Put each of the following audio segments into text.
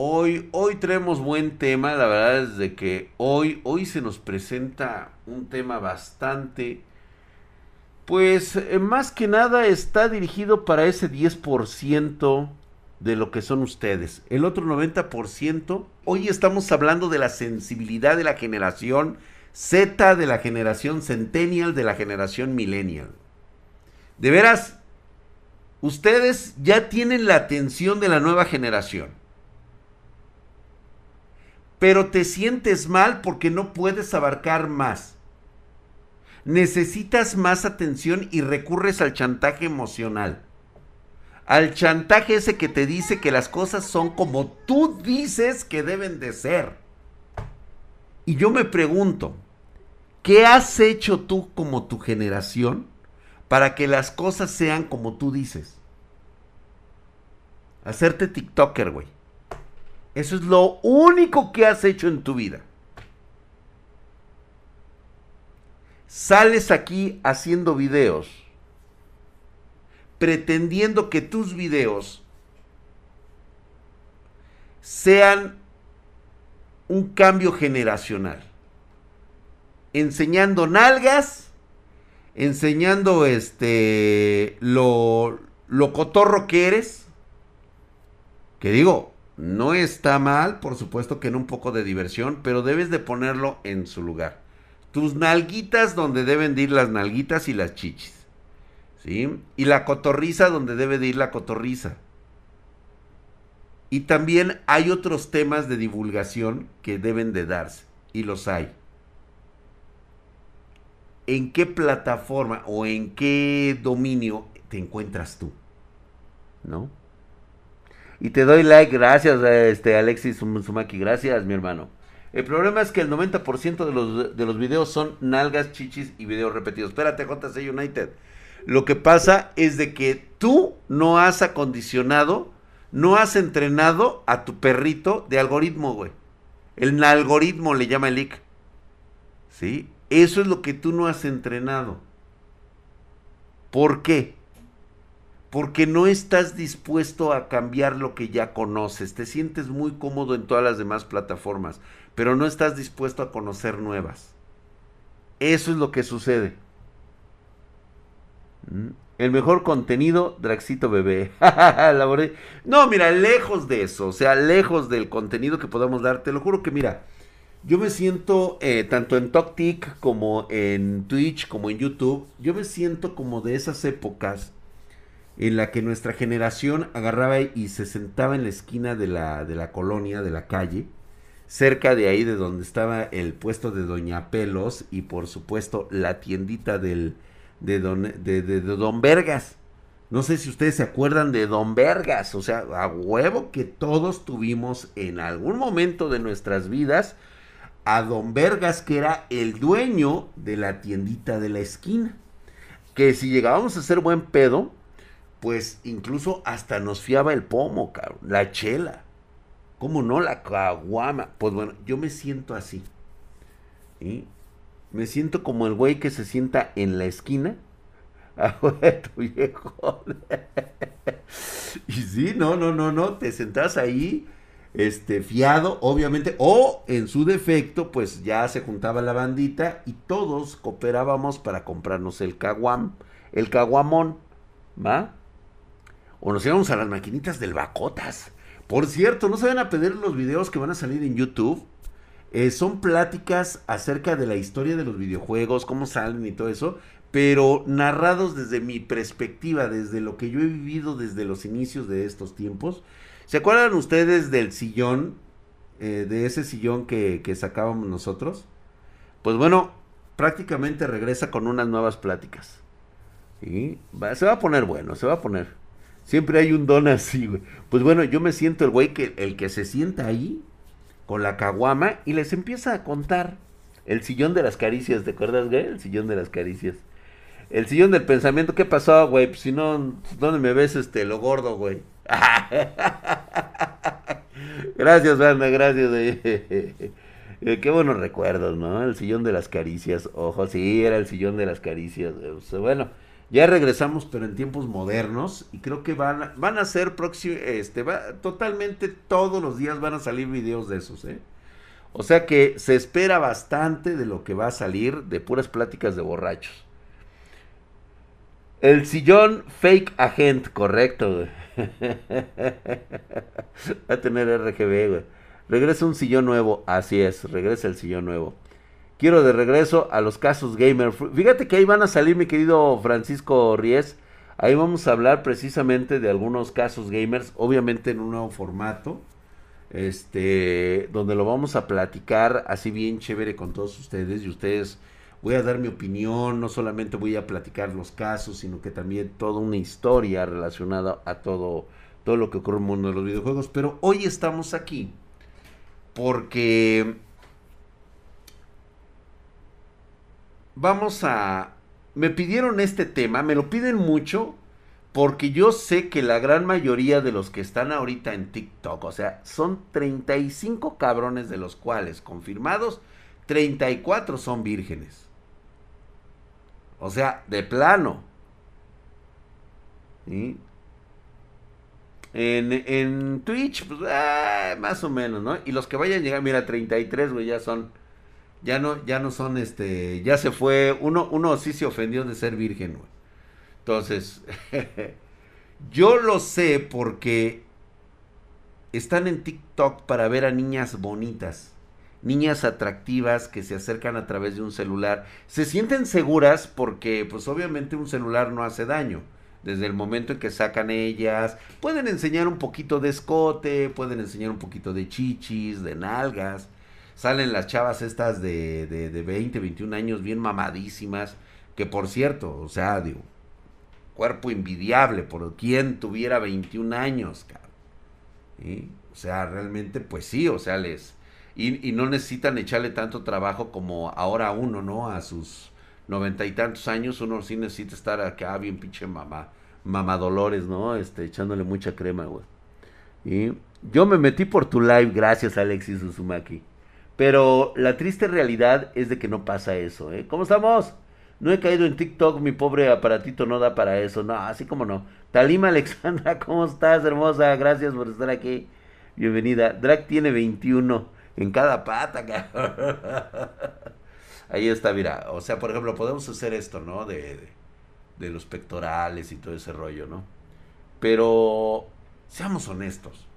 Hoy, hoy traemos buen tema, la verdad es de que hoy, hoy se nos presenta un tema bastante, pues eh, más que nada está dirigido para ese 10% de lo que son ustedes. El otro 90%, hoy estamos hablando de la sensibilidad de la generación Z, de la generación Centennial, de la generación Millennial. De veras, ustedes ya tienen la atención de la nueva generación. Pero te sientes mal porque no puedes abarcar más. Necesitas más atención y recurres al chantaje emocional. Al chantaje ese que te dice que las cosas son como tú dices que deben de ser. Y yo me pregunto, ¿qué has hecho tú como tu generación para que las cosas sean como tú dices? Hacerte TikToker, güey. Eso es lo único que has hecho en tu vida. Sales aquí haciendo videos, pretendiendo que tus videos sean un cambio generacional. Enseñando nalgas, enseñando este lo, lo cotorro que eres. Que digo, no está mal, por supuesto que en un poco de diversión, pero debes de ponerlo en su lugar. Tus nalguitas donde deben de ir las nalguitas y las chichis. ¿Sí? Y la cotorriza donde debe de ir la cotorriza. Y también hay otros temas de divulgación que deben de darse. Y los hay. ¿En qué plataforma o en qué dominio te encuentras tú? ¿No? Y te doy like, gracias, este Alexis Sumaki, gracias, mi hermano. El problema es que el 90% de los, de los videos son nalgas, chichis y videos repetidos. Espérate, JC United. Lo que pasa es de que tú no has acondicionado, no has entrenado a tu perrito de algoritmo, güey. El algoritmo le llama el IC. ¿Sí? Eso es lo que tú no has entrenado. ¿Por qué? Porque no estás dispuesto a cambiar lo que ya conoces. Te sientes muy cómodo en todas las demás plataformas, pero no estás dispuesto a conocer nuevas. Eso es lo que sucede. ¿Mm? El mejor contenido, Draxito Bebé. no, mira, lejos de eso, o sea, lejos del contenido que podamos dar, te lo juro que mira, yo me siento, eh, tanto en TokTik como en Twitch, como en YouTube, yo me siento como de esas épocas en la que nuestra generación agarraba y se sentaba en la esquina de la, de la colonia, de la calle, cerca de ahí de donde estaba el puesto de Doña Pelos y por supuesto la tiendita del, de, don, de, de, Don Vergas. No sé si ustedes se acuerdan de Don Vergas, o sea, a huevo que todos tuvimos en algún momento de nuestras vidas a Don Vergas, que era el dueño de la tiendita de la esquina. Que si llegábamos a ser buen pedo, pues incluso hasta nos fiaba el pomo, cabrón, la chela. ¿Cómo no? La caguama. Pues bueno, yo me siento así. ¿sí? Me siento como el güey que se sienta en la esquina. Tu viejo. y sí, no, no, no, no. Te sentás ahí, este, fiado, obviamente. O en su defecto, pues ya se juntaba la bandita y todos cooperábamos para comprarnos el caguam, el caguamón. ¿Va? O nos íbamos a las maquinitas del Bacotas. Por cierto, no se van a pedir los videos que van a salir en YouTube. Eh, son pláticas acerca de la historia de los videojuegos, cómo salen y todo eso, pero narrados desde mi perspectiva, desde lo que yo he vivido desde los inicios de estos tiempos. ¿Se acuerdan ustedes del sillón, eh, de ese sillón que, que sacábamos nosotros? Pues bueno, prácticamente regresa con unas nuevas pláticas. y se va a poner bueno, se va a poner. Siempre hay un don así, güey. Pues bueno, yo me siento el güey que el que se sienta ahí con la caguama y les empieza a contar el sillón de las caricias, ¿te acuerdas, güey? El sillón de las caricias. El sillón del pensamiento, ¿qué pasó, güey? Pues si no, ¿dónde me ves este lo gordo, güey? gracias, banda, gracias. Eh, qué buenos recuerdos, ¿no? El sillón de las caricias. Ojo, sí, era el sillón de las caricias. Bueno, Ya regresamos, pero en tiempos modernos. Y creo que van, van a ser próximo, este, va, totalmente todos los días van a salir videos de esos, ¿eh? O sea que se espera bastante de lo que va a salir de puras pláticas de borrachos. El sillón fake agent, correcto. Va a tener RGB, güey. Regresa un sillón nuevo, así es, regresa el sillón nuevo. Quiero de regreso a los casos gamer. Fíjate que ahí van a salir, mi querido Francisco Ries. Ahí vamos a hablar precisamente de algunos casos gamers, obviamente en un nuevo formato. Este, donde lo vamos a platicar así bien chévere con todos ustedes y ustedes voy a dar mi opinión, no solamente voy a platicar los casos, sino que también toda una historia relacionada a todo, todo lo que ocurre en el mundo de los videojuegos. Pero hoy estamos aquí porque vamos a... Me pidieron este tema, me lo piden mucho porque yo sé que la gran mayoría de los que están ahorita en TikTok, o sea, son 35 cabrones de los cuales confirmados, 34 son vírgenes. O sea, de plano. En, en Twitch, pues, ah, más o menos, ¿no? Y los que vayan a llegar, mira, 33, güey, ya son ya no, ya no son este, ya se fue, uno, uno sí se ofendió de ser virgen, güey. Entonces, yo lo sé porque están en TikTok para ver a niñas bonitas, niñas atractivas que se acercan a través de un celular. Se sienten seguras porque, pues obviamente un celular no hace daño. Desde el momento en que sacan ellas, pueden enseñar un poquito de escote, pueden enseñar un poquito de chichis, de nalgas salen las chavas estas de, de, de 20, 21 años bien mamadísimas, que por cierto, o sea, digo, cuerpo envidiable por quien tuviera 21 años, cabrón. O sea, realmente, pues sí, o sea, les... Y, no necesitan echarle tanto trabajo como ahora uno, ¿no? A sus noventa y tantos años, uno sí necesita estar acá bien pinche mamá, mamadolores, ¿no? Este, echándole mucha crema, güey. Y yo me metí por tu live, gracias Alexis Uzumaki. Pero la triste realidad es de que no pasa eso, ¿eh? ¿Cómo estamos? No he caído en TikTok, mi pobre aparatito no da para eso. No, así como no. Talima Alexandra, ¿cómo estás, hermosa? Gracias por estar aquí. Bienvenida. Drag tiene 21 en cada pata, Ahí está, mira. O sea, por ejemplo, podemos hacer esto, ¿no? De, de, de los pectorales y todo ese rollo, ¿no? Pero seamos honestos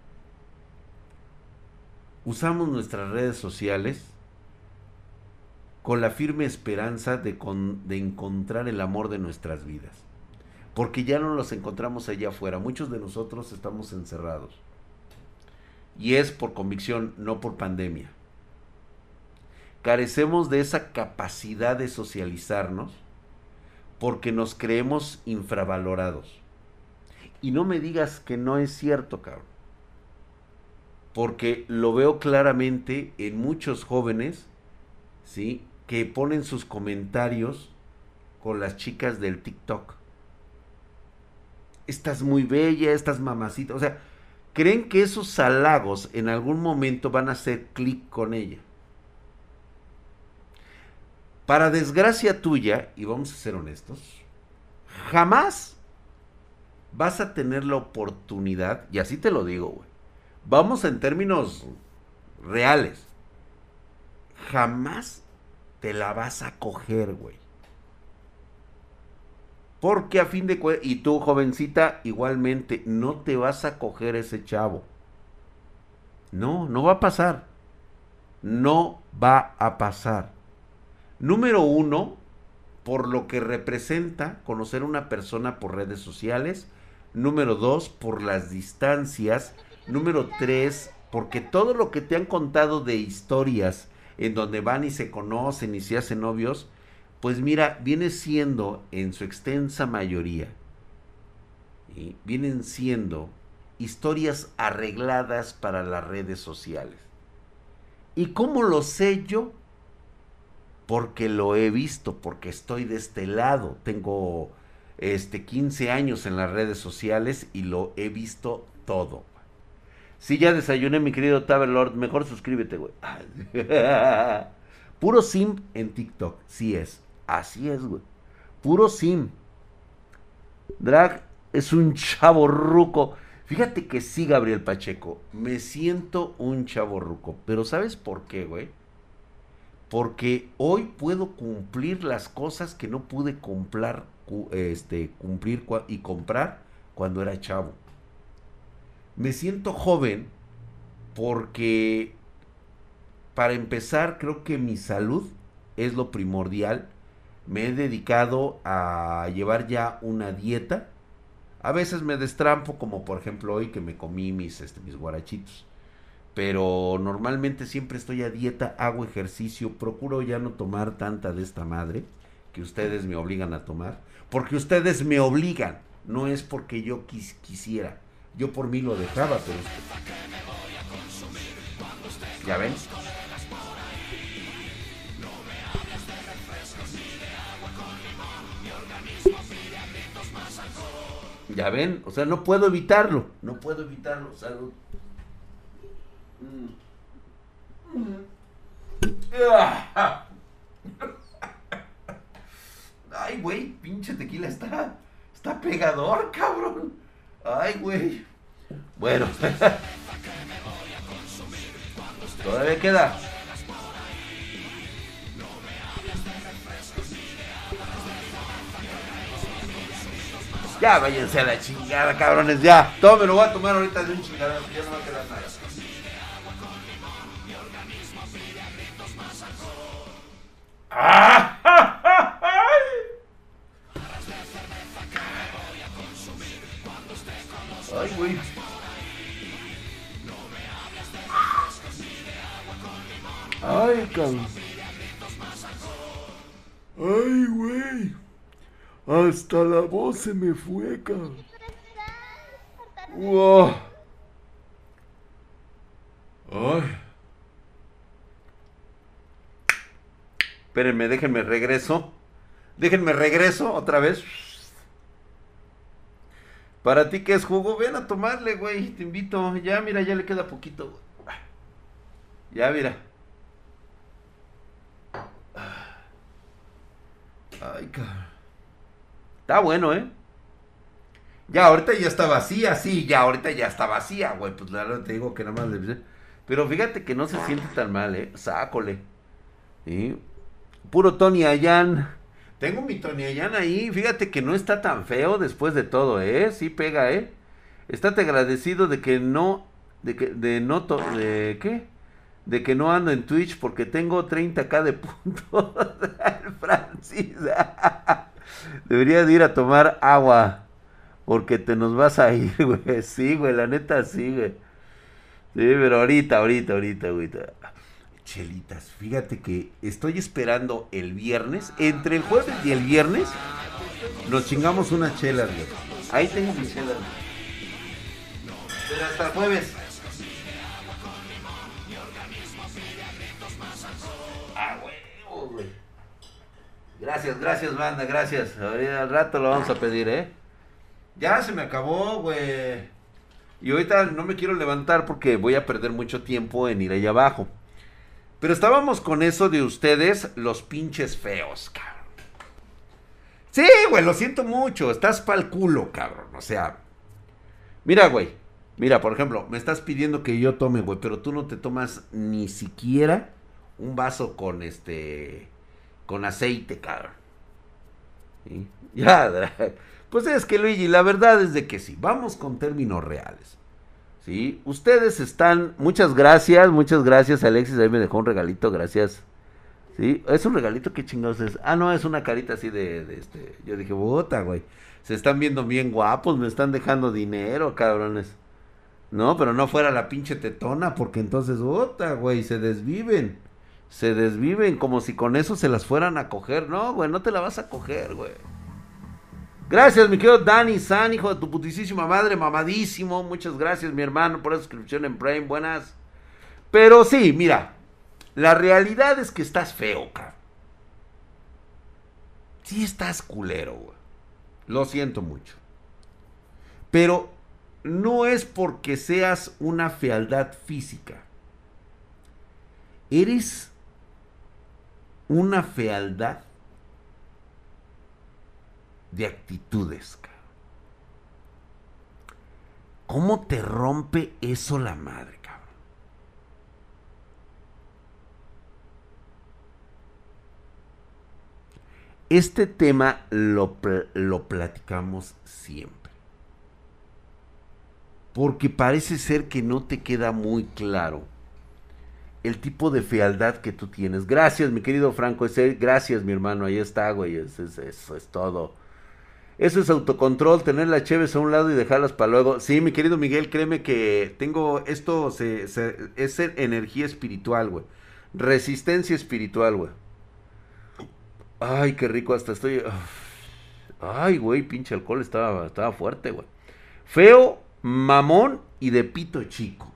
usamos nuestras redes sociales con la firme esperanza de, encontrar el amor de nuestras vidas. Porque ya no los encontramos allá afuera. Muchos de nosotros estamos encerrados. Y es por convicción, no por pandemia. Carecemos de esa capacidad de socializarnos porque nos creemos infravalorados. Y no me digas que no es cierto, cabrón porque lo veo claramente en muchos jóvenes, ¿sí? Que ponen sus comentarios con las chicas del TikTok. Estás muy bella, estás mamacita. O sea, creen que esos halagos en algún momento van a hacer clic con ella. Para desgracia tuya, y vamos a ser honestos, jamás vas a tener la oportunidad, y así te lo digo, güey Vamos en términos reales. Jamás te la vas a coger, güey. Porque a fin de cuentas, y tú jovencita, igualmente, no te vas a coger ese chavo. No, no va a pasar. No va a pasar. Número uno, por lo que representa conocer a una persona por redes sociales. Número dos, por las distancias Número tres, porque todo lo que te han contado de historias en donde van y se conocen y se hacen novios, pues mira, viene siendo en su extensa mayoría, y vienen siendo historias arregladas para las redes sociales. ¿Y cómo lo sé yo? Porque lo he visto, porque estoy de este lado. Tengo este 15 años en las redes sociales y lo he visto todo. Si ya desayuné, mi querido Taverlord, mejor suscríbete, güey. Puro sim en TikTok, sí es. Así es, güey. Puro sim. Drag es un chavo ruco. Fíjate que sí, Gabriel Pacheco. Me siento un chavo ruco. Pero ¿sabes por qué, güey? Porque hoy puedo cumplir las cosas que no pude comprar, este, cumplir y comprar cuando era chavo. Me siento joven porque, para empezar, creo que mi salud es lo primordial. Me he dedicado a llevar ya una dieta. A veces me destrampo, como por ejemplo hoy que me comí mis, este, mis guarachitos. Pero normalmente siempre estoy a dieta, hago ejercicio, procuro ya no tomar tanta de esta madre que ustedes me obligan a tomar. Porque ustedes me obligan, no es porque yo quisiera. Yo por mí lo dejaba, pero... ¿Ya ven? Ya ven, o sea, no puedo evitarlo, no puedo evitarlo, salud. Ay, güey, pinche tequila está, está pegador, cabrón. Ay, güey. Bueno. Todavía queda. Ya váyanse a la chingada, cabrones, ya. Todo me lo voy a tomar ahorita de un chingada, ya no va a quedar nada. Ay, güey. Ay, cabrón. Ay, güey. Hasta la voz se me fue, cabrón. Wow. Ay. Espérenme, déjenme regreso. Déjenme regreso otra vez. Para ti que es jugo, ven a tomarle, güey. Te invito. Ya, mira, ya le queda poquito. Ya, mira. Ay, cabrón. Está bueno, ¿eh? Ya, ahorita ya está vacía, sí, ya, ahorita ya está vacía, güey. Pues la verdad te digo que nada más le... Pero fíjate que no se siente tan mal, ¿eh? Sácole. Puro Tony Ayan. Tengo mi Tony Ayan ahí. Fíjate que no está tan feo después de todo, ¿eh? Sí pega, ¿eh? Estate agradecido de que no... De que... De no... de ¿Qué? De que no ando en Twitch porque tengo 30k de puntos. Francis. Deberías ir a tomar agua. Porque te nos vas a ir, güey. Sí, güey, la neta sí, güey. Sí, pero ahorita, ahorita, ahorita, ahorita. Chelitas, fíjate que estoy esperando el viernes. Entre el jueves y el viernes nos chingamos una chela, güey. Ahí tengo mi chela. Pero hasta el jueves. Ah, güey. Gracias, gracias, banda, gracias. Ahorita al rato lo vamos a pedir, ¿eh? Ya se me acabó, güey. Y ahorita no me quiero levantar porque voy a perder mucho tiempo en ir allá abajo. Pero estábamos con eso de ustedes, los pinches feos, cabrón. Sí, güey, lo siento mucho. Estás pa'l culo, cabrón. O sea, mira, güey. Mira, por ejemplo, me estás pidiendo que yo tome, güey, pero tú no te tomas ni siquiera un vaso con este. con aceite, cabrón. ¿Sí? Ya, pues es que Luigi, la verdad es de que sí. Vamos con términos reales. ¿Sí? Ustedes están, muchas gracias, muchas gracias Alexis, ahí me dejó un regalito, gracias. ¿Sí? Es un regalito, qué chingados es. Ah, no, es una carita así de, de este. Yo dije, bota, güey. Se están viendo bien guapos, me están dejando dinero, cabrones. No, pero no fuera la pinche tetona, porque entonces, bota, güey, se desviven. Se desviven como si con eso se las fueran a coger. No, güey, no te la vas a coger, güey. Gracias, mi querido Dani San, hijo de tu putísima madre, mamadísimo. Muchas gracias, mi hermano, por la suscripción en Prime. Buenas. Pero sí, mira, la realidad es que estás feo, cabrón. Sí estás culero, güey. Lo siento mucho. Pero no es porque seas una fealdad física. Eres una fealdad de actitudes. ¿Cómo te rompe eso la madre, cabrón? Este tema lo, lo platicamos siempre. Porque parece ser que no te queda muy claro el tipo de fealdad que tú tienes. Gracias, mi querido Franco. gracias, mi hermano. Ahí está, güey. Eso es, todo. Eso es autocontrol, tener las cheves a un lado y dejarlas para luego. Sí, mi querido Miguel, créeme que tengo esto, es energía espiritual, güey. Resistencia espiritual, güey. Ay, qué rico, hasta estoy... Ay, güey, pinche alcohol estaba, estaba fuerte, güey. Feo, mamón y de pito chico.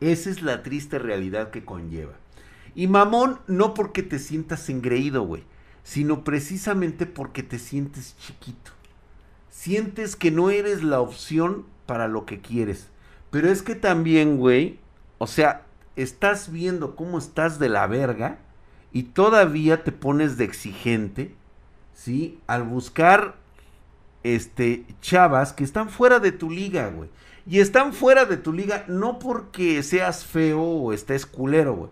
Esa es la triste realidad que conlleva. Y mamón no porque te sientas engreído, güey, sino precisamente porque te sientes chiquito. Sientes que no eres la opción para lo que quieres. Pero es que también, güey, o sea, estás viendo cómo estás de la verga y todavía te pones de exigente, ¿sí? Al buscar este chavas que están fuera de tu liga, güey. Y están fuera de tu liga no porque seas feo o estés culero, güey.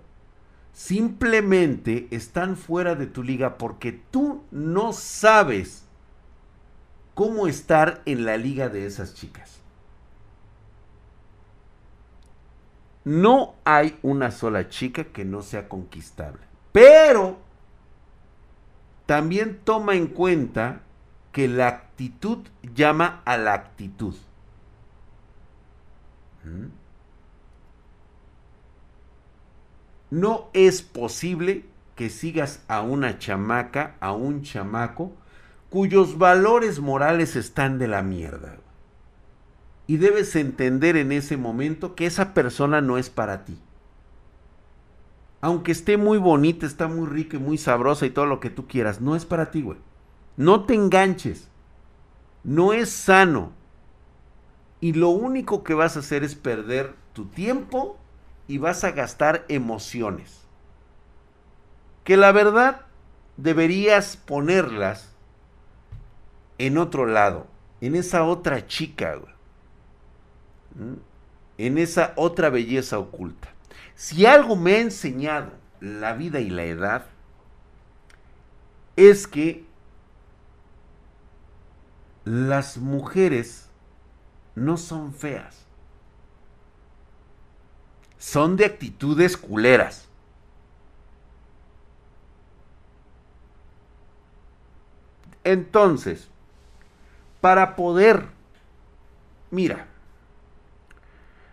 Simplemente están fuera de tu liga porque tú no sabes cómo estar en la liga de esas chicas. No hay una sola chica que no sea conquistable. Pero también toma en cuenta que la actitud llama a la actitud. No es posible que sigas a una chamaca, a un chamaco, cuyos valores morales están de la mierda. Y debes entender en ese momento que esa persona no es para ti. Aunque esté muy bonita, está muy rica y muy sabrosa y todo lo que tú quieras, no es para ti, güey. No te enganches. No es sano y lo único que vas a hacer es perder tu tiempo y vas a gastar emociones. Que la verdad deberías ponerlas en otro lado, en esa otra chica, en esa otra belleza oculta. Si algo me ha enseñado la vida y la edad, es que las mujeres no son feas. Son de actitudes culeras. Entonces, para poder, mira,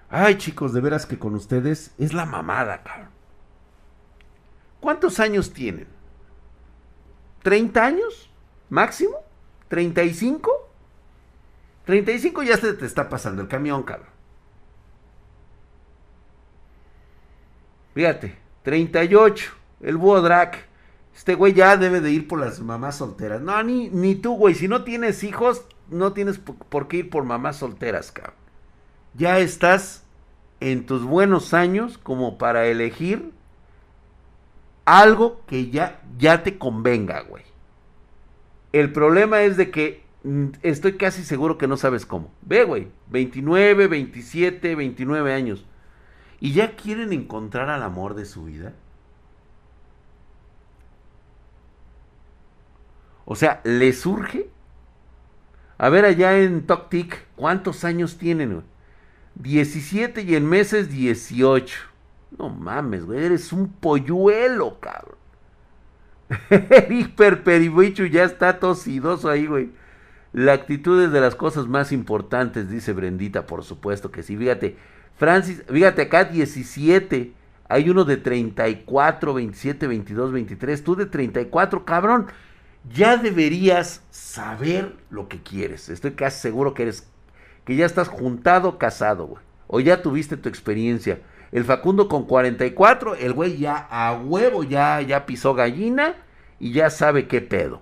ay chicos, de veras que con ustedes es la mamada, cabrón. ¿Cuántos años tienen? ¿30 años? ¿Máximo? ¿35? 35 ya se te está pasando el camión, cabrón. Fíjate, 38, el búho Este güey ya debe de ir por las mamás solteras. No, ni, ni tú, güey. Si no tienes hijos, no tienes por qué ir por mamás solteras, cabrón. Ya estás en tus buenos años como para elegir algo que ya, ya te convenga, güey. El problema es de que Mm, estoy casi seguro que no sabes cómo. Ve, güey, 29, 27, 29 años. ¿Y ya quieren encontrar al amor de su vida? O sea, ¿le surge? A ver, allá en Toctic, ¿cuántos años tienen? Güey? 17 y en meses 18. No mames, güey, eres un polluelo, cabrón. El hiperperibicho ya está tosidoso ahí, güey. La actitud es de las cosas más importantes, dice Brendita, por supuesto que sí. Fíjate, Francis, fíjate acá 17, hay uno de 34, 27, 22, 23, tú de 34, cabrón. Ya deberías saber lo que quieres. Estoy casi seguro que eres que ya estás juntado, casado, güey. O ya tuviste tu experiencia. El Facundo con 44, el güey ya a huevo ya ya pisó gallina y ya sabe qué pedo.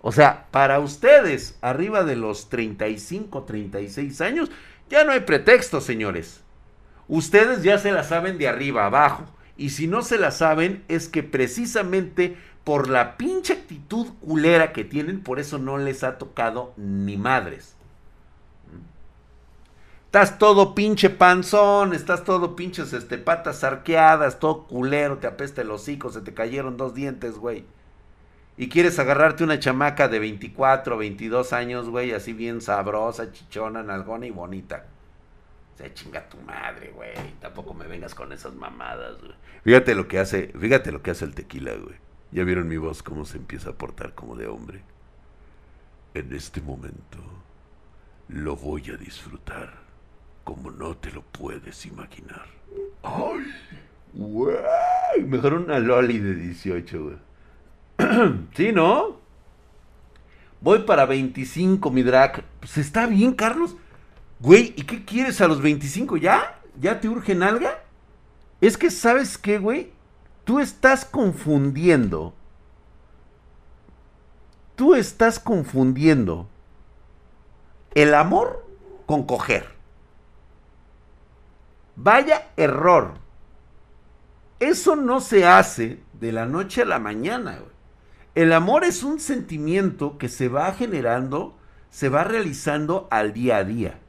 O sea, para ustedes, arriba de los 35, 36 años, ya no hay pretexto, señores. Ustedes ya se la saben de arriba abajo. Y si no se la saben, es que precisamente por la pinche actitud culera que tienen, por eso no les ha tocado ni madres. Estás todo pinche panzón, estás todo pinches este, patas arqueadas, todo culero, te apesta el hocico, se te cayeron dos dientes, güey. Y quieres agarrarte una chamaca de 24, 22 años, güey, así bien sabrosa, chichona, nalgona y bonita. Sea, chinga tu madre, güey. Tampoco me vengas con esas mamadas, güey. Fíjate lo que hace, fíjate lo que hace el tequila, güey. Ya vieron mi voz cómo se empieza a portar como de hombre. En este momento lo voy a disfrutar como no te lo puedes imaginar. ¡Ay! ¡Güey! Mejor una loli de 18, güey. ¿Sí, no? Voy para 25, mi drag. Pues está bien, Carlos. Güey, ¿y qué quieres a los 25? ¿Ya? ¿Ya te urge nalga? Es que, ¿sabes qué, güey? Tú estás confundiendo. Tú estás confundiendo el amor con coger. Vaya error. Eso no se hace de la noche a la mañana. El amor es un sentimiento que se va generando, se va realizando al día a día.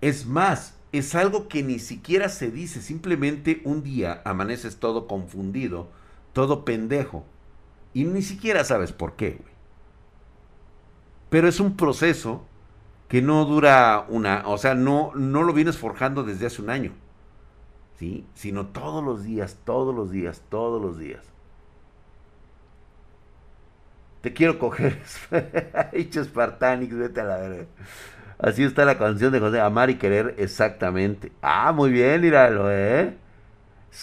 Es más, es algo que ni siquiera se dice, simplemente un día amaneces todo confundido, todo pendejo, y ni siquiera sabes por qué, Pero es un proceso que no dura una, o sea, no, no lo vienes forjando desde hace un año, ¿sí? Sino todos los días, todos los días, todos los días. Te quiero coger, dicho Spartanix, vete a la verga. Así está la canción de José, amar y querer exactamente. Ah, muy bien, míralo, ¿eh?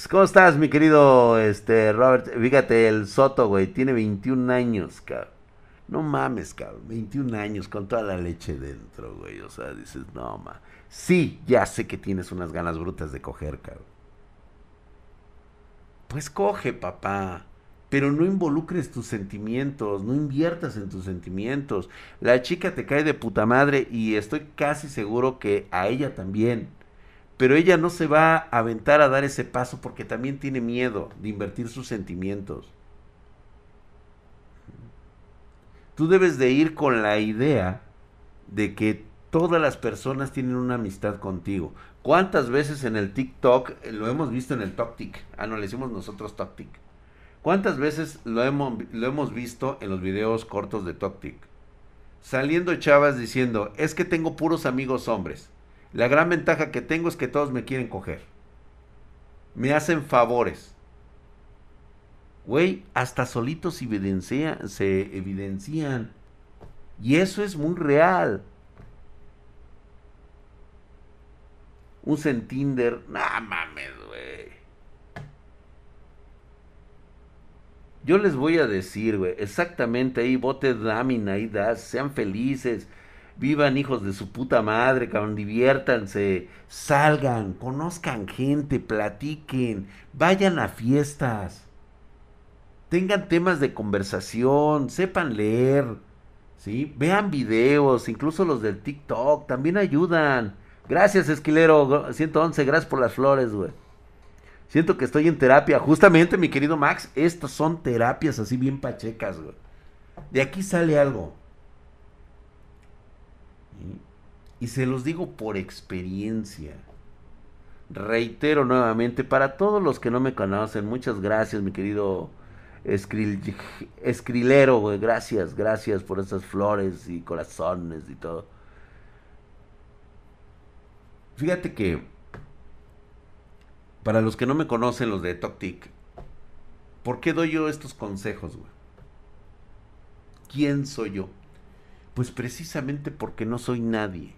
¿Cómo estás, mi querido este, Robert? Fíjate, el Soto, güey, tiene 21 años, cabrón. No mames, cabrón. 21 años con toda la leche dentro, güey. O sea, dices, no, ma. Sí, ya sé que tienes unas ganas brutas de coger, cabrón. Pues coge, papá. Pero no involucres tus sentimientos, no inviertas en tus sentimientos. La chica te cae de puta madre y estoy casi seguro que a ella también. Pero ella no se va a aventar a dar ese paso porque también tiene miedo de invertir sus sentimientos. tú debes de ir con la idea de que todas las personas tienen una amistad contigo. ¿Cuántas veces en el TikTok lo hemos visto en el TokTik? Ah, no, le decimos nosotros TokTik. ¿Cuántas veces lo hemos, visto en los videos cortos de TokTik? Saliendo chavas diciendo, es que tengo puros amigos hombres. La gran ventaja que tengo es que todos me quieren coger. Me hacen favores. Güey, hasta solitos se evidencian. Y eso es muy real. Un Tinder, no mames, güey. Yo les voy a decir, güey, exactamente ahí, bote dámina, ahí das, sean felices, vivan hijos de su puta madre, cabrón, diviértanse, salgan, conozcan gente, platiquen, vayan a fiestas tengan temas de conversación, sepan leer, ¿sí? Vean videos, incluso los del TikTok, también ayudan. Gracias, Esquilero 111, gracias por las flores, güey. Siento que estoy en terapia. Justamente, mi querido Max, estas son terapias así bien pachecas, güey. De aquí sale algo. Y se los digo por experiencia. Reitero nuevamente, para todos los que no me conocen, muchas gracias, mi querido escrilero, güey. Gracias, gracias por esas flores y corazones y todo. Fíjate que, para los que no me conocen, los de TokTik, ¿por qué doy yo estos consejos, güey? ¿Quién soy yo? Pues precisamente porque no soy nadie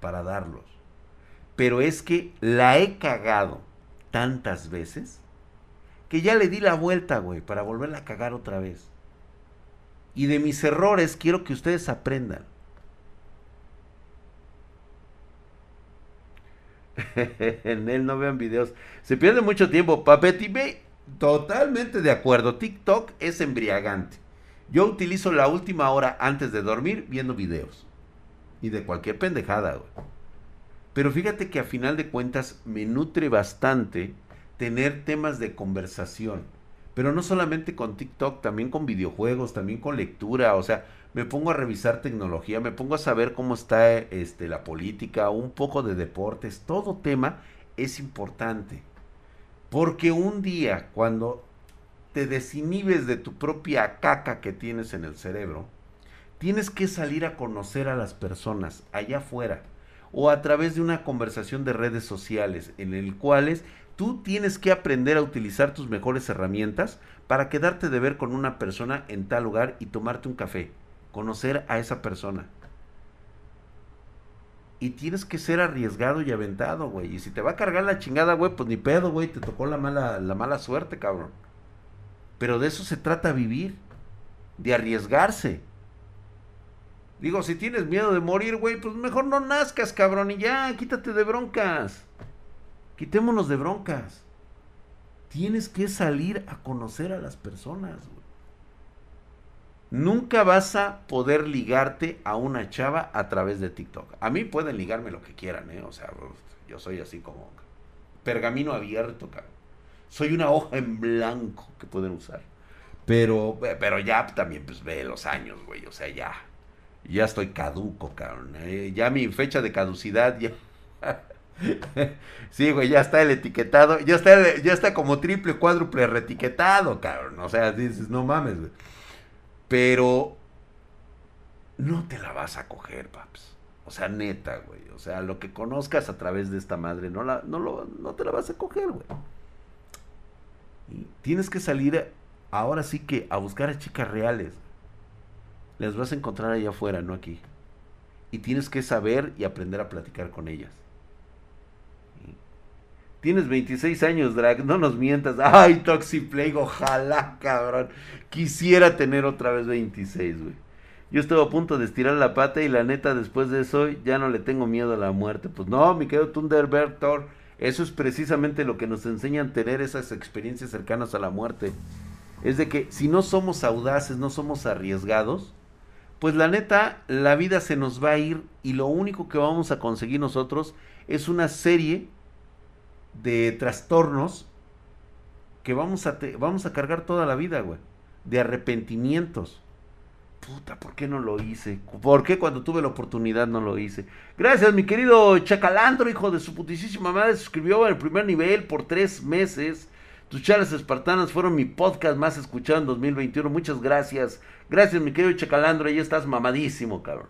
para darlos. Pero es que la he cagado tantas veces que ya le di la vuelta, güey, para volverla a cagar otra vez. Y de mis errores quiero que ustedes aprendan. en él no vean videos. Se pierde mucho tiempo. Papeti, totalmente de acuerdo. TikTok es embriagante. Yo utilizo la última hora antes de dormir viendo videos. Y de cualquier pendejada, güey. Pero fíjate que a final de cuentas me nutre bastante tener temas de conversación. Pero no solamente con TikTok, también con videojuegos, también con lectura. O sea, me pongo a revisar tecnología, me pongo a saber cómo está este, la política, un poco de deportes, todo tema es importante. Porque un día, cuando te desinhibes de tu propia caca que tienes en el cerebro, tienes que salir a conocer a las personas allá afuera o a través de una conversación de redes sociales en el cuales tú tienes que aprender a utilizar tus mejores herramientas para quedarte de ver con una persona en tal lugar y tomarte un café, conocer a esa persona. Y tienes que ser arriesgado y aventado, güey. Y si te va a cargar la chingada, güey, pues ni pedo, güey. Te tocó la mala, la mala suerte, cabrón. Pero de eso se trata vivir. De arriesgarse. Digo, si tienes miedo de morir, güey, pues mejor no nazcas, cabrón. Y ya, quítate de broncas. Quitémonos de broncas. Tienes que salir a conocer a las personas, güey. Nunca vas a poder ligarte a una chava a través de TikTok. A mí pueden ligarme lo que quieran, ¿eh? O sea, yo soy así como pergamino abierto, cabrón. Soy una hoja en blanco que pueden usar. Pero, pero ya también, pues ve los años, güey. O sea, ya. Ya estoy caduco, cabrón. ¿eh? Ya mi fecha de caducidad ya. sí, güey, ya está el etiquetado. Ya está, ya está como triple, cuádruple retiquetado, cabrón. O sea, dices, no mames, güey. Pero no te la vas a coger, paps. O sea, neta, güey. O sea, lo que conozcas a través de esta madre, no, la, no, lo, no te la vas a coger, güey. tienes que salir ahora sí que a buscar a chicas reales. Las vas a encontrar allá afuera, no aquí. Y tienes que saber y aprender a platicar con ellas. Tienes 26 años, Drag, no nos mientas. Ay, Toxiplay, ojalá, cabrón. Quisiera tener otra vez 26, güey. Yo estuve a punto de estirar la pata y la neta, después de eso, ya no le tengo miedo a la muerte. Pues no, mi querido Thunderbird Thor. Eso es precisamente lo que nos enseñan tener esas experiencias cercanas a la muerte. Es de que si no somos audaces, no somos arriesgados, pues la neta, la vida se nos va a ir y lo único que vamos a conseguir nosotros es una serie de trastornos que vamos a, vamos a cargar toda la vida, güey. De arrepentimientos. Puta, ¿por qué no lo hice? ¿Por qué cuando tuve la oportunidad no lo hice? Gracias, mi querido Chacalandro, hijo de su putísima madre. Suscribió al primer nivel por tres meses. Tus charlas espartanas fueron mi podcast más escuchado en 2021. Muchas gracias. Gracias, mi querido Chacalandro. Ahí estás mamadísimo, cabrón.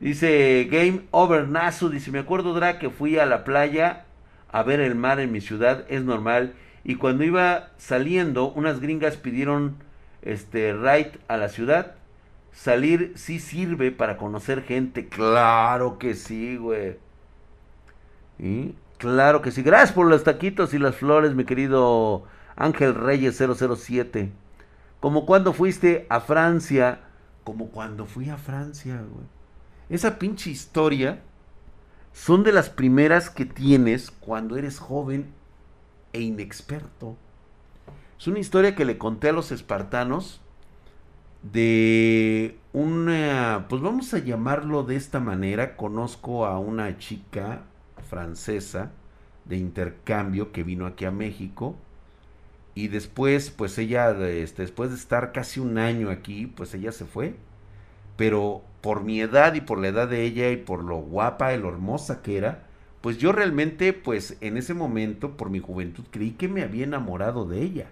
Dice Game Over Nasu. Dice: Me acuerdo, Dra, que fui a la playa a ver el mar en mi ciudad, es normal. Y cuando iba saliendo, unas gringas pidieron este ride a la ciudad. Salir sí sirve para conocer gente. Claro que sí, güey. ¿Y? Claro que sí. Gracias por los taquitos y las flores, mi querido Ángel Reyes 007. Como cuando fuiste a Francia. Como cuando fui a Francia, güey. Esa pinche historia son de las primeras que tienes cuando eres joven e inexperto. Es una historia que le conté a los espartanos de una, pues vamos a llamarlo de esta manera, conozco a una chica francesa de intercambio que vino aquí a México y después, pues ella, este, después de estar casi un año aquí, pues ella se fue, pero por mi edad y por la edad de ella y por lo guapa y lo hermosa que era, pues yo realmente, pues en ese momento, por mi juventud, creí que me había enamorado de ella.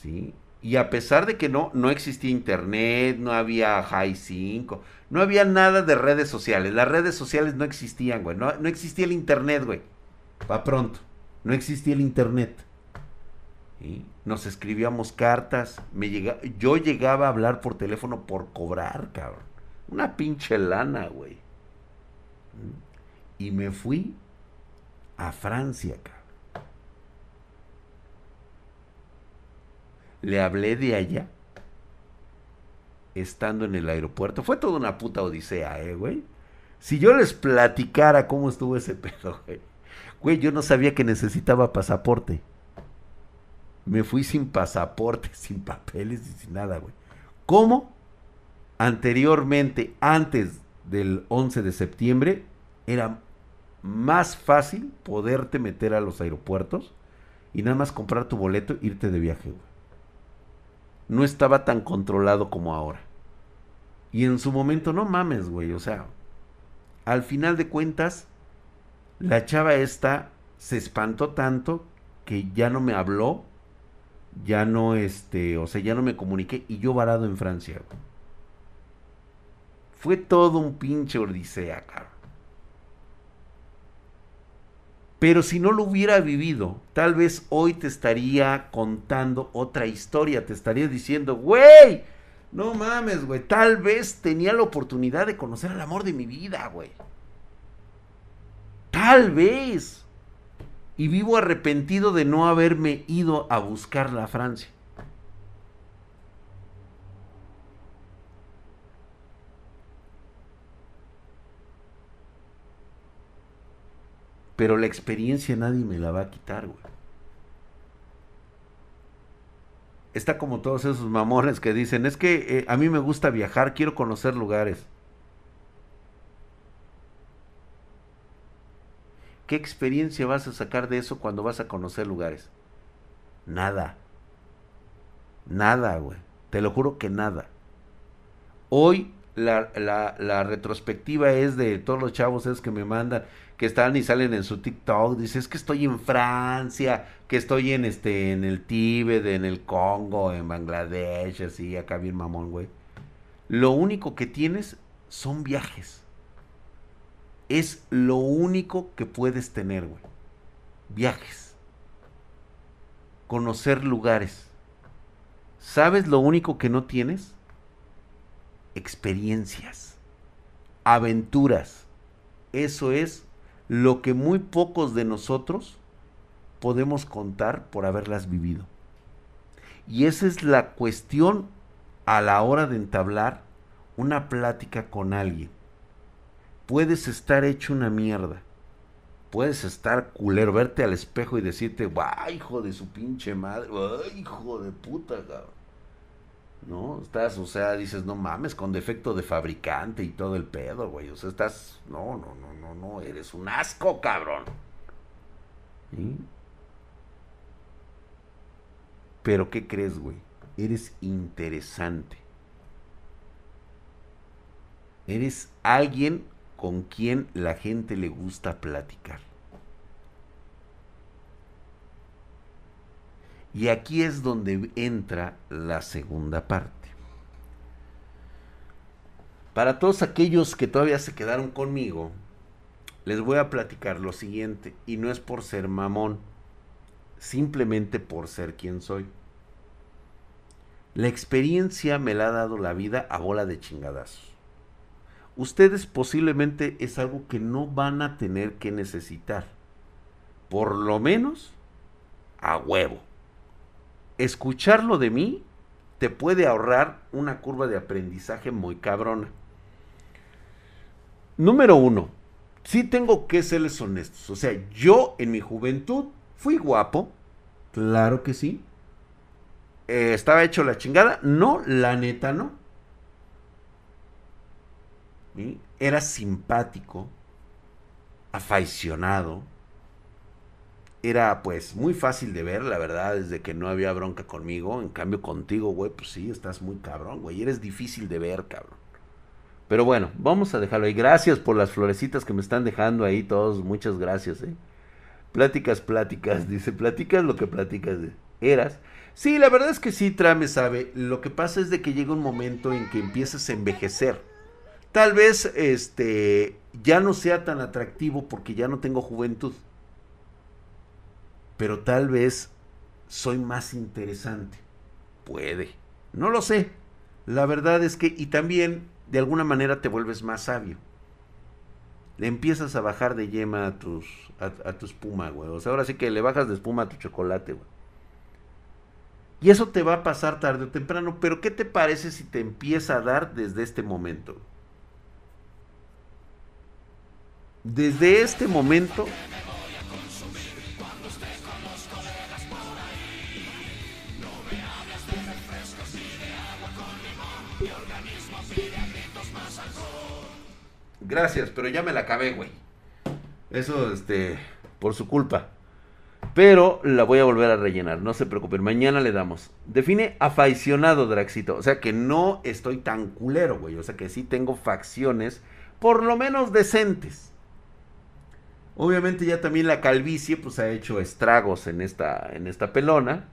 ¿Sí? Y a pesar de que no, no existía internet, no había High 5, no había nada de redes sociales. Las redes sociales no existían, güey. No, no existía el internet, güey. Va pronto. No existía el internet. Nos escribíamos cartas. Me yo llegaba a hablar por teléfono por cobrar, cabrón. Una pinche lana, güey. Y me fui a Francia, cabrón. Le hablé de allá. Estando en el aeropuerto. Fue toda una puta odisea, eh, güey. Si yo les platicara cómo estuvo ese pedo, güey. Güey, yo no sabía que necesitaba pasaporte. Me fui sin pasaporte, sin papeles y sin nada, güey. ¿Cómo? Anteriormente, antes del 11 de septiembre, era más fácil poderte meter a los aeropuertos y nada más comprar tu boleto e irte de viaje, güey. No estaba tan controlado como ahora. Y en su momento, no mames, güey, o sea, al final de cuentas, la chava esta se espantó tanto que ya no me habló, ya no, este, o sea, ya no me comuniqué y yo varado en Francia. Fue todo un pinche odisea, cabrón. Pero si no lo hubiera vivido, tal vez hoy te estaría contando otra historia, te estaría diciendo, güey, no mames, güey, tal vez tenía la oportunidad de conocer al amor de mi vida, güey. Tal vez. Y vivo arrepentido de no haberme ido a buscar la Francia. Pero la experiencia nadie me la va a quitar, güey. Está como todos esos mamones que dicen, es que eh, a mí me gusta viajar, quiero conocer lugares. ¿Qué experiencia vas a sacar de eso cuando vas a conocer lugares? Nada. Nada, güey. Te lo juro que nada. Hoy la, la, retrospectiva es de todos los chavos esos que me mandan que están y salen en su TikTok, dice, es que estoy en Francia, que estoy en este, en el Tíbet, en el Congo, en Bangladesh, así, acá bien mamón, güey. Lo único que tienes son viajes. Es lo único que puedes tener, güey. Viajes. Conocer lugares. ¿Sabes lo único que no tienes? Experiencias. Aventuras. Eso es lo que muy pocos de nosotros podemos contar por haberlas vivido. Y esa es la cuestión a la hora de entablar una plática con alguien. Puedes estar hecho una mierda. Puedes estar culero, verte al espejo y decirte, ¡guay, hijo de su pinche madre! ¡Ay, hijo de puta, cabrón! ¿no? Estás, o sea, dices, no mames, con defecto de fabricante y todo el pedo, güey. O sea, estás, no, no, no, no, no, eres un asco, cabrón. Pero ¿qué crees, güey? Eres interesante. Eres alguien con quien la gente le gusta platicar. Y aquí es donde entra la segunda parte. Para todos aquellos que todavía se quedaron conmigo, les voy a platicar lo siguiente, y no es por ser mamón, simplemente por ser quien soy. La experiencia me la ha dado la vida a bola de chingadazos. Ustedes posiblemente es algo que no van a tener que necesitar. Por lo menos a huevo escucharlo de mí te puede ahorrar una curva de aprendizaje muy cabrona. Número uno, sí tengo que serles honestos. O sea, yo en mi juventud fui guapo, claro que sí. Eh, ¿Estaba hecho la chingada? No, la neta no. Era simpático, afaicionado, era pues muy fácil de ver, la verdad, desde que no había bronca conmigo. En cambio contigo, güey, pues sí, estás muy cabrón, güey. Eres difícil de ver, cabrón. Pero bueno, vamos a dejarlo ahí. Gracias por las florecitas que me están dejando ahí todos. Muchas gracias, eh. Pláticas, pláticas. Dice, platicas lo que platicas. Eras. Sí, la verdad es que sí, Trame sabe. Lo que pasa es de que llega un momento en que empiezas a envejecer. Tal vez, este, ya no sea tan atractivo porque ya no tengo juventud pero tal vez soy más interesante. Puede. No lo sé. La verdad es que, y también de alguna manera te vuelves más sabio. Le empiezas a bajar de yema a tus, a, tu espuma, güey. O sea, ahora sí que le bajas de espuma a tu chocolate, güey. Y eso te va a pasar tarde o temprano, pero ¿qué te parece si te empieza a dar desde este momento? Desde este momento Gracias, pero ya me la acabé, güey. Eso, este, por su culpa. Pero la voy a volver a rellenar, no se preocupen, mañana le damos. Define aficionado, Draxito. O sea que no estoy tan culero, güey. O sea que sí tengo facciones, por lo menos decentes. Obviamente ya también la calvicie pues ha hecho estragos en esta, en esta pelona.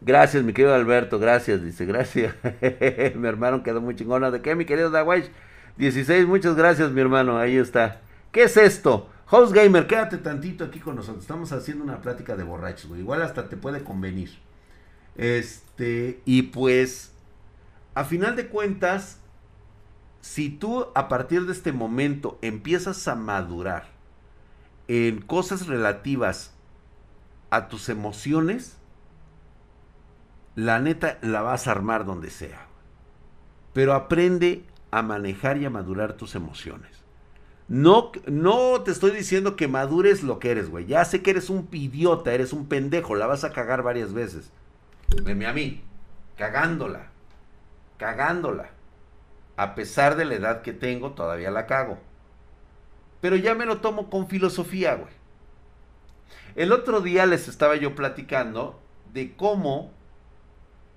Gracias, mi querido Alberto, gracias, dice, gracias. mi hermano quedó muy chingona. ¿De qué, mi querido Dawaish? 16, muchas gracias, mi hermano, ahí está. ¿Qué es esto? House Gamer, quédate tantito aquí con nosotros. Estamos haciendo una plática de borrachos, güey. Igual hasta te puede convenir. Este, y pues, a final de cuentas, si tú a partir de este momento empiezas a madurar en cosas relativas a tus emociones, la neta la vas a armar donde sea. Pero aprende a manejar y a madurar tus emociones. No, no te estoy diciendo que madures lo que eres, güey. Ya sé que eres un idiota, eres un pendejo, la vas a cagar varias veces. Veme a mí, cagándola, cagándola a pesar de la edad que tengo, todavía la cago. Pero ya me lo tomo con filosofía, güey. El otro día les estaba yo platicando de cómo,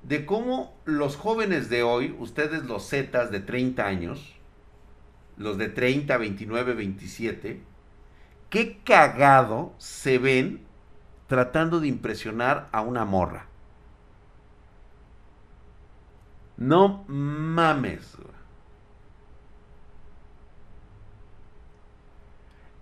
de cómo los jóvenes de hoy, ustedes los zetas de 30 años, los de 30, 29, 27, qué cagado se ven tratando de impresionar a una morra. No mames. Güey.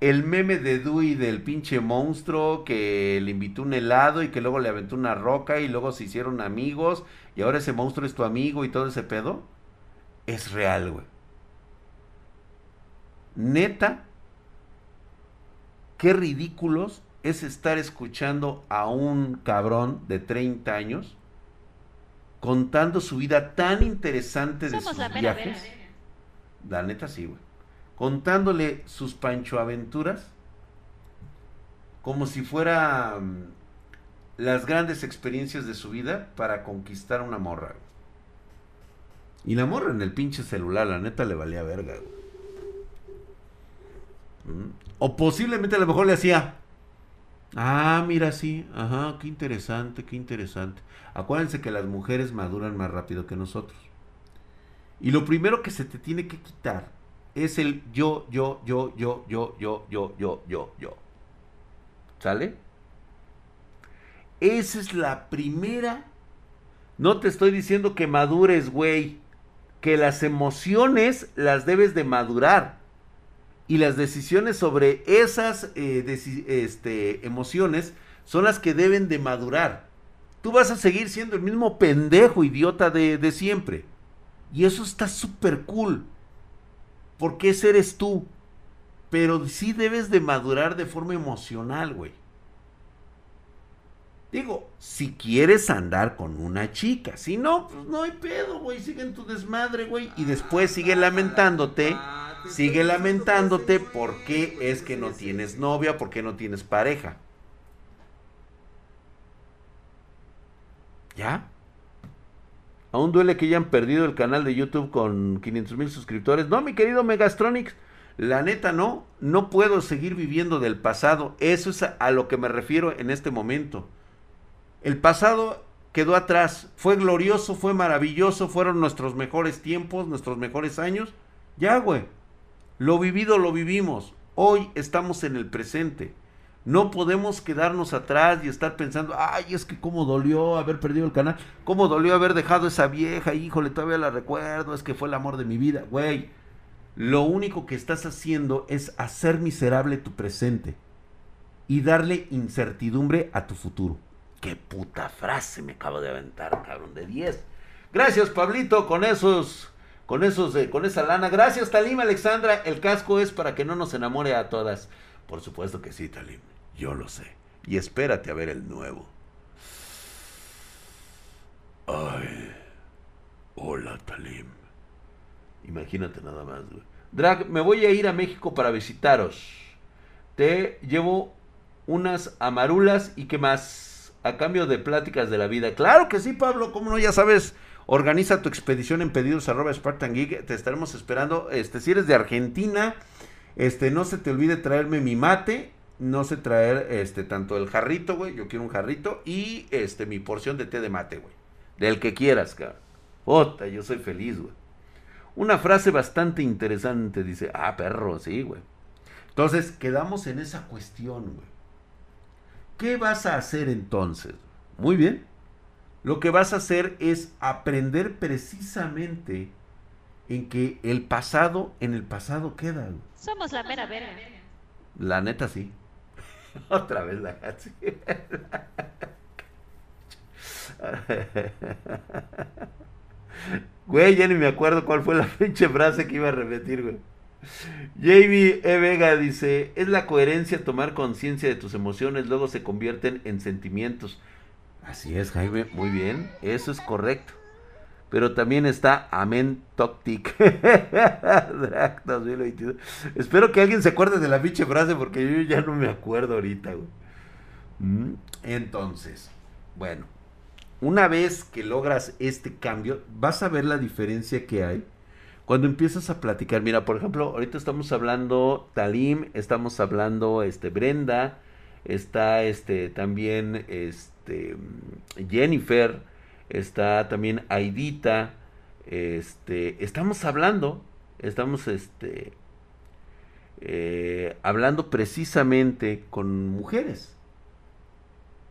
El meme de Dewey del pinche monstruo que le invitó un helado y que luego le aventó una roca y luego se hicieron amigos y ahora ese monstruo es tu amigo y todo ese pedo, es real, güey. Neta, qué ridículos es estar escuchando a un cabrón de 30 años contando su vida tan interesante de sus viajes. La neta sí, güey contándole sus Pancho Aventuras como si fuera mm, las grandes experiencias de su vida para conquistar una morra. Y la morra en el pinche celular, la neta le valía verga. Mm. O posiblemente a lo mejor le hacía. Ah, mira, sí. Ajá, qué interesante, qué interesante. Acuérdense que las mujeres maduran más rápido que nosotros. Y lo primero que se te tiene que quitar es el yo, yo, yo, yo, yo, yo, yo, yo, yo, yo. ¿Sale? Esa es la primera. No te estoy diciendo que madures, güey. Que las emociones las debes de madurar. Y las decisiones sobre esas eh, este, emociones son las que deben de madurar. Tú vas a seguir siendo el mismo pendejo idiota de, de siempre. Y eso está súper cool porque ese eres tú. Pero sí debes de madurar de forma emocional, güey. Digo, si quieres andar con una chica, si no, pues no hay pedo, güey, sigue en tu desmadre, güey. Y después sigue lamentándote, sigue lamentándote porque es que no tienes novia, porque no tienes pareja. ¿Ya? Aún duele que hayan perdido el canal de YouTube con 500 mil suscriptores. No, mi querido Megastronics, la neta no, no puedo seguir viviendo del pasado. Eso es a, lo que me refiero en este momento. El pasado quedó atrás. Fue glorioso, fue maravilloso, fueron nuestros mejores tiempos, nuestros mejores años. Ya, güey. Lo vivido lo vivimos. Hoy estamos en el presente. No podemos quedarnos atrás y estar pensando, ay, es que cómo dolió haber perdido el canal, cómo dolió haber dejado esa vieja, híjole, todavía la recuerdo, es que fue el amor de mi vida, güey. Lo único que estás haciendo es hacer miserable tu presente y darle incertidumbre a tu futuro. Qué puta frase me acabo de aventar, cabrón, de 10. Gracias, Pablito, con esos, con esos, con esa lana. Gracias, Talim, Alexandra. El casco es para que no nos enamore a todas. Por supuesto que sí, Talim. Yo lo sé. Y espérate a ver el nuevo. Ay. Hola, Talim. Imagínate nada más, güey. Drag, me voy a ir a México para visitaros. Te llevo unas amarulas y qué más. A cambio de pláticas de la vida. Claro que sí, Pablo. ¿Cómo no? Ya sabes. Organiza tu expedición en pedidos arroba Spartan Geek. Te estaremos esperando. Este, si eres de Argentina, este, no se te olvide traerme mi mate no sé traer este tanto el jarrito, güey, yo quiero un jarrito y este mi porción de té de mate, güey. Del que quieras, cabrón. Ota, yo soy feliz, güey. Una frase bastante interesante dice, "Ah, perro, sí, güey." Entonces, quedamos en esa cuestión, güey. ¿Qué vas a hacer entonces? Muy bien. Lo que vas a hacer es aprender precisamente en que el pasado en el pasado queda. Somos la mera verga. La neta sí. Otra vez la sí. Güey, ya ni me acuerdo cuál fue la pinche frase que iba a repetir, güey. Jamie E. Vega dice, es la coherencia tomar conciencia de tus emociones, luego se convierten en sentimientos. Así es, Jaime, muy bien, eso es correcto. Pero también está Amen Toctic. Espero que alguien se acuerde de la pinche frase porque yo ya no me acuerdo ahorita. Mm, entonces, bueno, una vez que logras este cambio, vas a ver la diferencia que hay cuando empiezas a platicar. Mira, por ejemplo, ahorita estamos hablando Talim, estamos hablando este Brenda, está este también este Jennifer, está también Aidita, este, estamos hablando, estamos este eh, hablando precisamente con mujeres.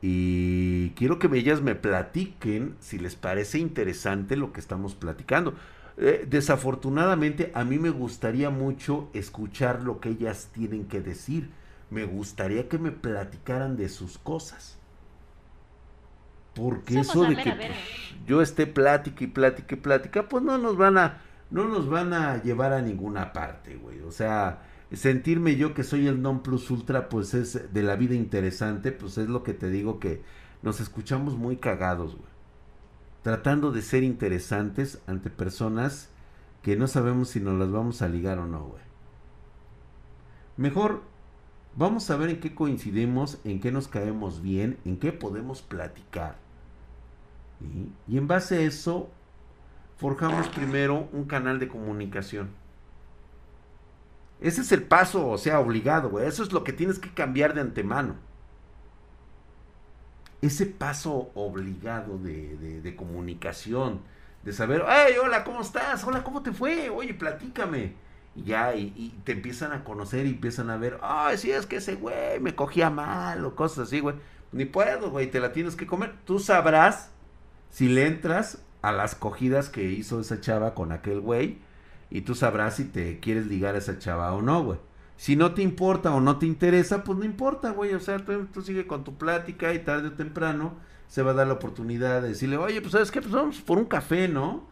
Y quiero que ellas me platiquen si les parece interesante lo que estamos platicando. Eh, desafortunadamente a mí me gustaría mucho escuchar lo que ellas tienen que decir. Me gustaría que me platicaran de sus cosas. Porque eso de que pues, yo esté plática y plática y plática, pues no nos van a, no nos van a llevar a ninguna parte, güey. O sea, sentirme yo que soy el non plus ultra, pues es de la vida interesante, pues es lo que te digo que nos escuchamos muy cagados, güey. Tratando de ser interesantes ante personas que no sabemos si nos las vamos a ligar o no, güey. Mejor vamos a ver en qué coincidimos, en qué nos caemos bien, en qué podemos platicar. Y en base a eso, forjamos primero un canal de comunicación ese es el paso, o sea, obligado, güey. Eso es lo que tienes que cambiar de antemano. Ese paso obligado de, comunicación, de saber, hey, hola, ¿cómo estás? Hola, ¿cómo te fue? Oye, platícame. Y ya, y, te empiezan a conocer y empiezan a ver, ay, sí, es que ese güey me cogía mal o cosas así, güey. Ni puedo, güey, te la tienes que comer. Tú sabrás si le entras a las cogidas que hizo esa chava con aquel güey y tú sabrás si te quieres ligar a esa chava o no, güey. Si no te importa o no te interesa, pues no importa, güey. O sea, tú, tú sigue con tu plática y tarde o temprano se va a dar la oportunidad de decirle, oye, pues sabes qué, pues vamos por un café, ¿no?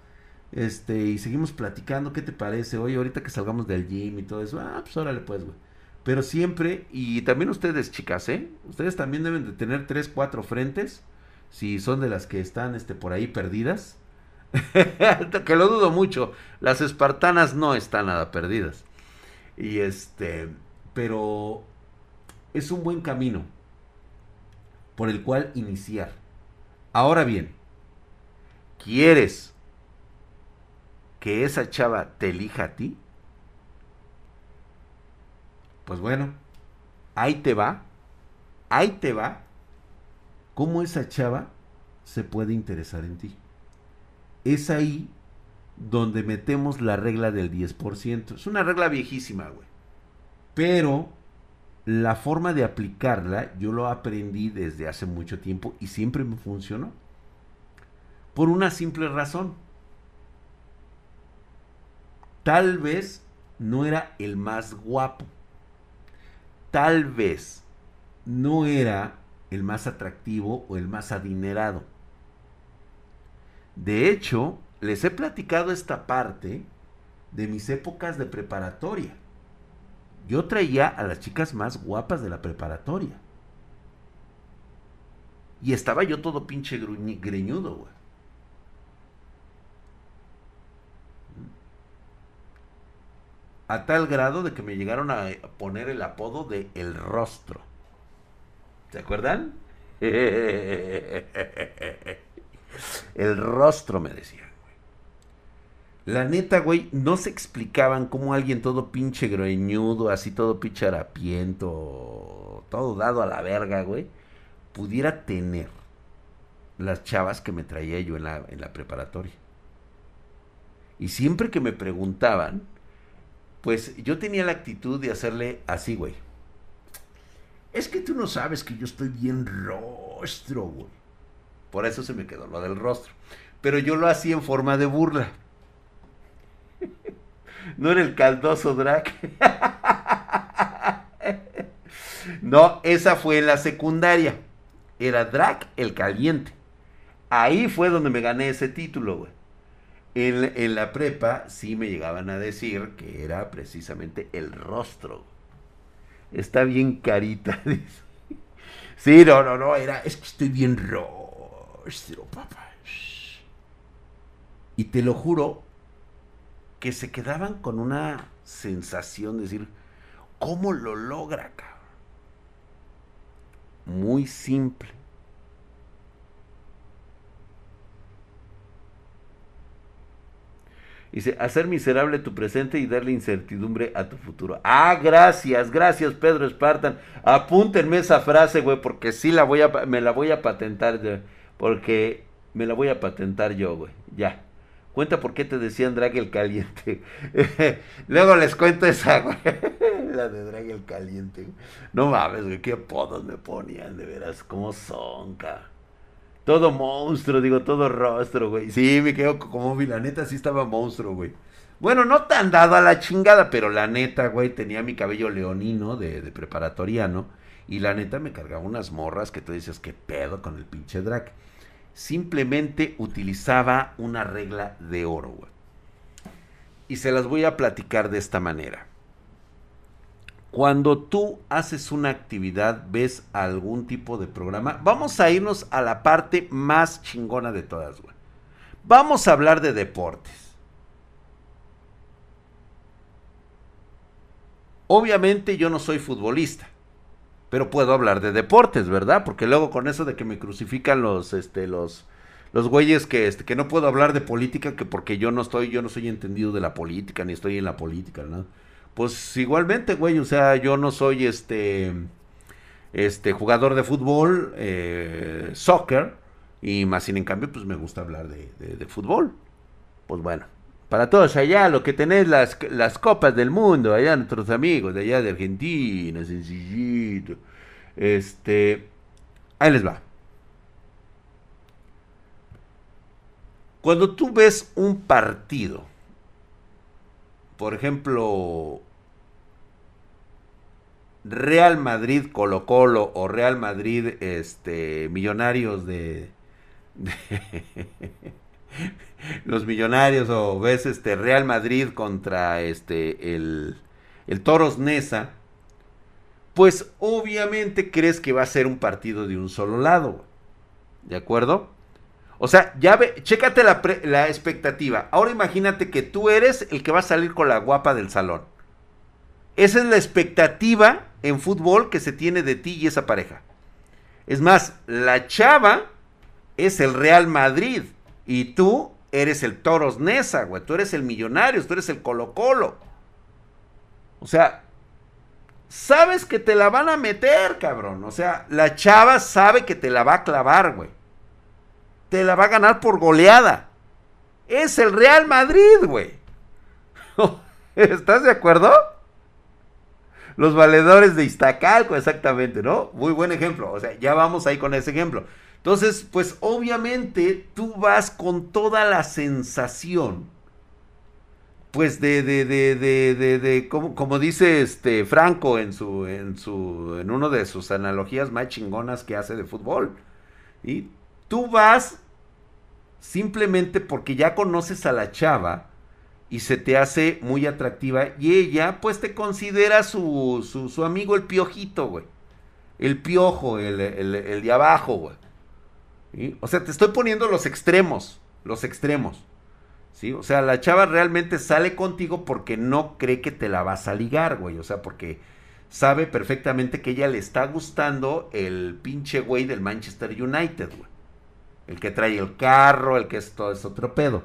Este, y seguimos platicando, ¿qué te parece? Oye, ahorita que salgamos del gym y todo eso, ah, pues órale pues, güey. Pero siempre, y también ustedes, chicas, ¿eh? Ustedes también deben de tener tres, cuatro frentes, si son de las que están, este, por ahí perdidas que lo dudo mucho. Las espartanas no están nada perdidas. Y este, pero es un buen camino por el cual iniciar. Ahora bien, ¿quieres que esa chava te elija a ti? Pues bueno, ahí te va, ahí te va cómo esa chava se puede interesar en ti es ahí donde metemos la regla del 10%. Es una regla viejísima, güey. Pero la forma de aplicarla yo lo aprendí desde hace mucho tiempo y siempre me funcionó. Por una simple razón. Tal vez no era el más guapo. Tal vez no era el más atractivo o el más adinerado de hecho, les he platicado esta parte de mis épocas de preparatoria. Yo traía a las chicas más guapas de la preparatoria. Y estaba yo todo pinche greñudo, güey. A tal grado de que me llegaron a poner el apodo de El Rostro. ¿Se acuerdan? El rostro, me decían. La neta, güey, no se explicaban cómo alguien todo pinche greñudo, así todo pinche harapiento, todo dado a la verga, güey, pudiera tener las chavas que me traía yo en la, en la preparatoria. Y siempre que me preguntaban, pues yo tenía la actitud de hacerle así, güey. Es que tú no sabes que yo estoy bien rostro, güey. Por eso se me quedó lo del rostro. Pero yo lo hacía en forma de burla. No era el caldoso drag. No, esa fue en la secundaria. Era drag el caliente. Ahí fue donde me gané ese título, güey. En, la prepa sí me llegaban a decir que era precisamente el rostro. Está bien carita. Sí, no, no, no, era, es que estoy bien rostro, papá. Y te lo juro que se quedaban con una sensación de decir, ¿cómo lo logra, cabrón? Muy simple Dice, hacer miserable tu presente y darle incertidumbre a tu futuro. Ah, gracias, gracias Pedro Espartan. Apúntenme esa frase, güey, porque sí la voy a, me la voy a patentar, porque me la voy a patentar yo, güey. Ya. Cuenta por qué te decían drag el caliente. Luego les cuento esa, güey. la de drag el caliente. No mames, güey, qué apodos me ponían, de veras, cómo son, cabrón. Todo monstruo, digo, todo rostro, güey. Sí, me quedo como vi, la neta sí estaba monstruo, güey. Bueno, no tan dado a la chingada, pero la neta, güey, tenía mi cabello leonino de, preparatoriano. Y la neta me cargaba unas morras que tú dices, ¿qué pedo con el pinche drag? Simplemente utilizaba una regla de oro, güey. Y se las voy a platicar de esta manera. Cuando tú haces una actividad, ves algún tipo de programa, vamos a irnos a la parte más chingona de todas, güey. Vamos a hablar de deportes. Obviamente yo no soy futbolista, pero puedo hablar de deportes, ¿verdad? Porque luego con eso de que me crucifican los, este, los, los güeyes que, este, que no puedo hablar de política, que porque yo no estoy, yo no soy entendido de la política, ni estoy en la política, ¿no? Pues igualmente, güey, o sea, yo no soy este, este jugador de fútbol, eh, soccer, y más sin en cambio, pues me gusta hablar de, fútbol. Pues bueno, para todos allá, lo que tenés las, las copas del mundo, allá nuestros amigos de allá de Argentina, sencillito. Este, ahí les va. Cuando tú ves un partido, por ejemplo, Real Madrid Colo Colo o Real Madrid este, Millonarios de, los Millonarios o ves este Real Madrid contra este el, el Toros Nesa, pues obviamente crees que va a ser un partido de un solo lado. ¿De acuerdo? O sea, ya ve, chécate la, la expectativa. Ahora imagínate que tú eres el que va a salir con la guapa del salón. Esa es la expectativa en fútbol que se tiene de ti y esa pareja. Es más, la chava es el Real Madrid y tú eres el Toros Nesa, güey. Tú eres el Millonarios, tú eres el Colo Colo. O sea, sabes que te la van a meter, cabrón. O sea, la chava sabe que te la va a clavar, güey te la va a ganar por goleada. Es el Real Madrid, güey. ¿Estás de acuerdo? Los valedores de Iztacalco, exactamente, ¿no? Muy buen ejemplo. O sea, ya vamos ahí con ese ejemplo. Entonces, pues obviamente tú vas con toda la sensación, pues de, de, de, de, de, como, como, dice este Franco en su, en su, en uno de sus analogías más chingonas que hace de fútbol. Y Tú vas simplemente porque ya conoces a la chava y se te hace muy atractiva y ella pues te considera su, su, amigo el piojito, güey. El piojo, el, el, de abajo, güey. O sea, te estoy poniendo los extremos, los extremos. ¿Sí? O sea, la chava realmente sale contigo porque no cree que te la vas a ligar, güey. O sea, porque sabe perfectamente que ella le está gustando el pinche güey del Manchester United, güey el que trae el carro, el que es todo es otro pedo.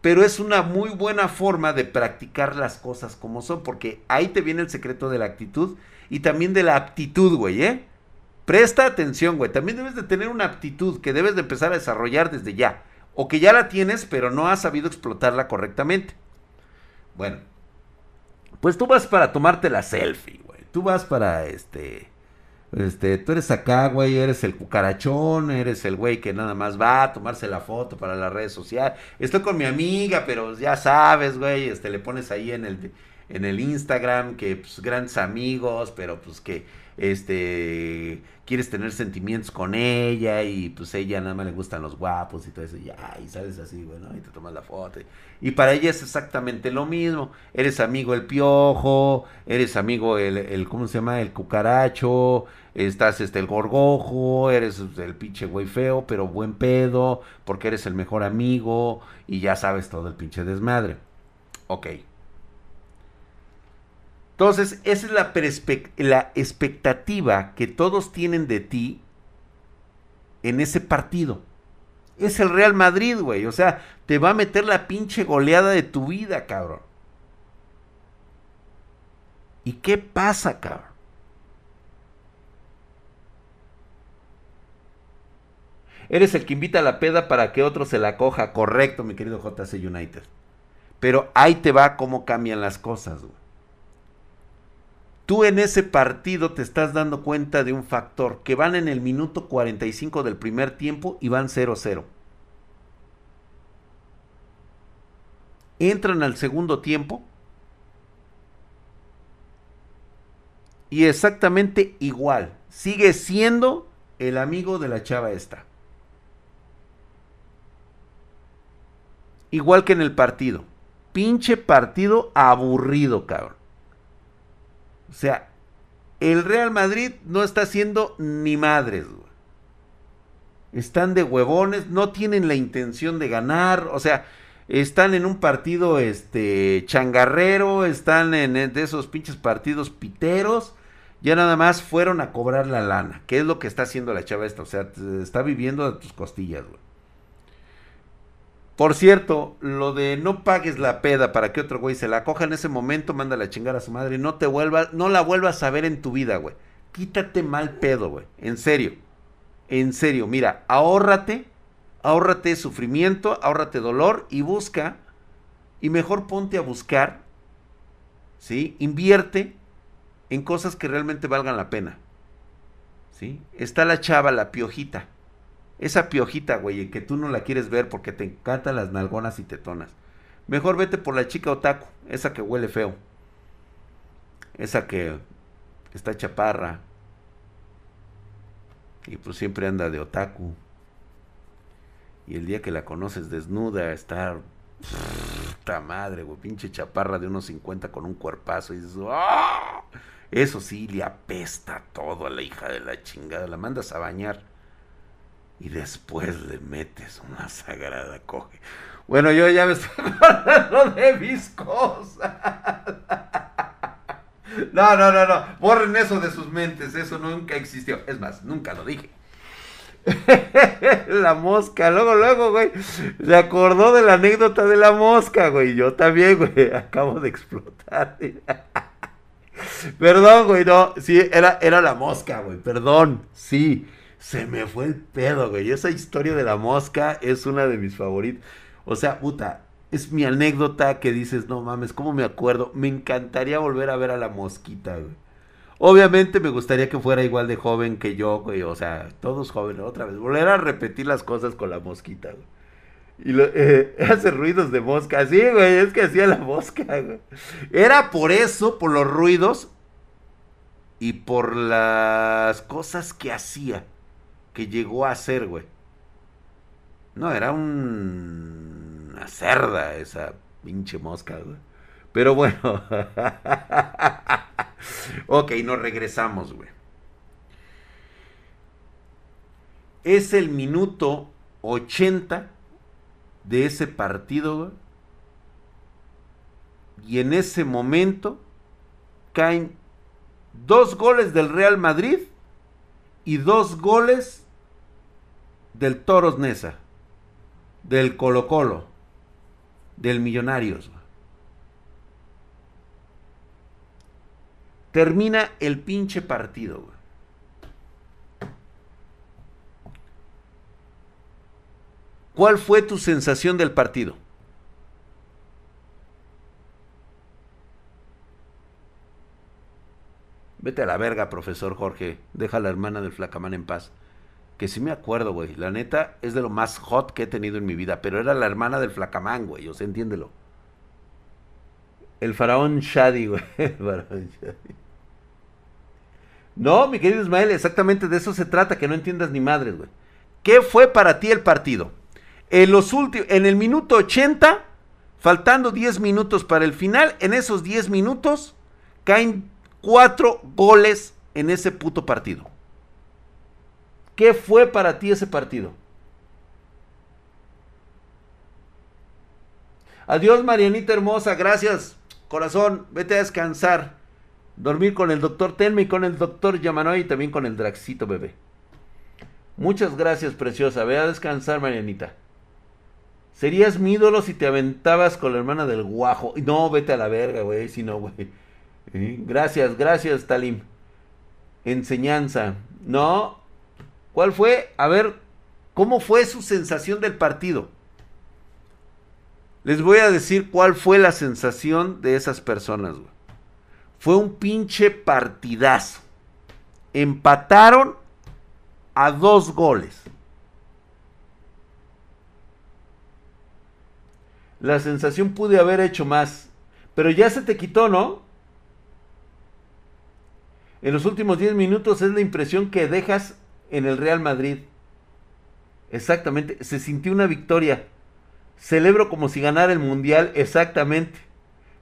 Pero es una muy buena forma de practicar las cosas como son, porque ahí te viene el secreto de la actitud y también de la aptitud, güey, ¿eh? Presta atención, güey. También debes de tener una aptitud que debes de empezar a desarrollar desde ya. O que ya la tienes, pero no has sabido explotarla correctamente. Bueno, pues tú vas para tomarte la selfie, güey. Tú vas para, este... Este, tú eres acá, güey, eres el cucarachón, eres el güey que nada más va a tomarse la foto para las redes sociales. Estoy con mi amiga, pero ya sabes, güey, este, le pones ahí en el, en el Instagram que, pues, grandes amigos, pero pues que, este, quieres tener sentimientos con ella y pues ella nada más le gustan los guapos y todo eso, y ya, y sales así, bueno, y te tomas la foto. Y para ella es exactamente lo mismo. Eres amigo el piojo, eres amigo el, el ¿cómo se llama? El cucaracho, estás este el gorgojo, eres el pinche güey feo, pero buen pedo, porque eres el mejor amigo y ya sabes todo el pinche desmadre. Ok. Entonces, esa es la, expectativa que todos tienen de ti en ese partido. Es el Real Madrid, güey. O sea, te va a meter la pinche goleada de tu vida, cabrón. ¿Y qué pasa, cabrón? Eres el que invita a la peda para que otro se la coja. Correcto, mi querido JC United. Pero ahí te va cómo cambian las cosas, güey tú en ese partido te estás dando cuenta de un factor, que van en el minuto 45 del primer tiempo y van 0-0. Entran al segundo tiempo y exactamente igual. Sigue siendo el amigo de la chava esta. Igual que en el partido. Pinche partido aburrido, cabrón. O sea, el Real Madrid no está haciendo ni madres. Están de huevones, no tienen la intención de ganar, o sea, están en un partido este changarrero, están en, de esos pinches partidos piteros, ya nada más fueron a cobrar la lana, que es lo que está haciendo la chava esta, o sea, está viviendo de tus costillas, güey. Por cierto, lo de no pagues la peda para que otro güey se la coja en ese momento, manda a chingar a su madre y no te vuelvas, no la vuelvas a ver en tu vida, güey. Quítate mal pedo, güey. En serio. En serio, mira, ahórrate, ahórrate sufrimiento, ahórrate dolor y busca y mejor ponte a buscar, ¿sí? Invierte en cosas que realmente valgan la pena. ¿Sí? Está la chava, la piojita esa piojita, güey, que tú no la quieres ver porque te encantan las nalgonas y tetonas. Mejor vete por la chica otaku, esa que huele feo. Esa que está chaparra. Y pues siempre anda de otaku. Y el día que la conoces desnuda, está... Puta madre, güey, pinche chaparra de unos 50 con un cuerpazo. Y dices, ¡ah! Eso sí, le apesta todo a la hija de la chingada. La mandas a bañar y después le metes una sagrada coge. Bueno, yo ya me estoy acordando de mis cosas. No, no, no, no. Borren eso de sus mentes. Eso nunca existió. Es más, nunca lo dije. la mosca, luego, luego, güey. Se acordó de la anécdota de la mosca, güey. Yo también, güey. Acabo de explotar. Perdón, güey. No, sí, era, era la mosca, güey. Perdón. Sí. Se me fue el pedo, güey. Esa historia de la mosca es una de mis favoritas. O sea, puta, es mi anécdota que dices, no mames, ¿cómo me acuerdo? Me encantaría volver a ver a la mosquita, güey. Obviamente me gustaría que fuera igual de joven que yo, güey. O sea, todos jóvenes, otra vez. Volver a repetir las cosas con la mosquita, güey. Y lo, eh, hace ruidos de mosca. Sí, güey, es que hacía la mosca, güey. Era por eso, por los ruidos y por las cosas que hacía que llegó a ser, güey. No, era un... una cerda esa pinche mosca, güey. Pero bueno. ok, nos regresamos, güey. Es el minuto 80 de ese partido, güey. Y en ese momento caen dos goles del Real Madrid y dos goles del Toros Nesa, del Colo Colo, del Millonarios. Termina el pinche partido, güey. ¿Cuál fue tu sensación del partido? Vete a la verga, profesor Jorge. Deja a la hermana del flacamán en paz. Que sí me acuerdo, güey. La neta es de lo más hot que he tenido en mi vida. Pero era la hermana del flacamán, güey. O sea, entiéndelo. El faraón Shadi, güey. El faraón. No, mi querido Ismael, exactamente de eso se trata, que no entiendas ni madres, güey. ¿Qué fue para ti el partido? En los en el minuto 80, faltando 10 minutos para el final, en esos 10 minutos caen cuatro goles en ese puto partido. ¿Qué fue para ti ese partido? Adiós, Marianita hermosa, gracias, corazón, vete a descansar. Dormir con el doctor Telme y con el doctor Yamanoy y también con el Draxito bebé. Muchas gracias, preciosa. Ve a descansar, Marianita. Serías mi ídolo si te aventabas con la hermana del guajo. No, vete a la verga, güey. Si no, güey. Gracias, gracias, Talim. Enseñanza. No. ¿Cuál fue? A ver, ¿cómo fue su sensación del partido? Les voy a decir cuál fue la sensación de esas personas, güey. Fue un pinche partidazo. Empataron a dos goles. La sensación pude haber hecho más. Pero ya se te quitó, ¿no? En los últimos 10 minutos es la impresión que dejas en el Real Madrid. Exactamente. Se sintió una victoria. Celebro como si ganara el Mundial. Exactamente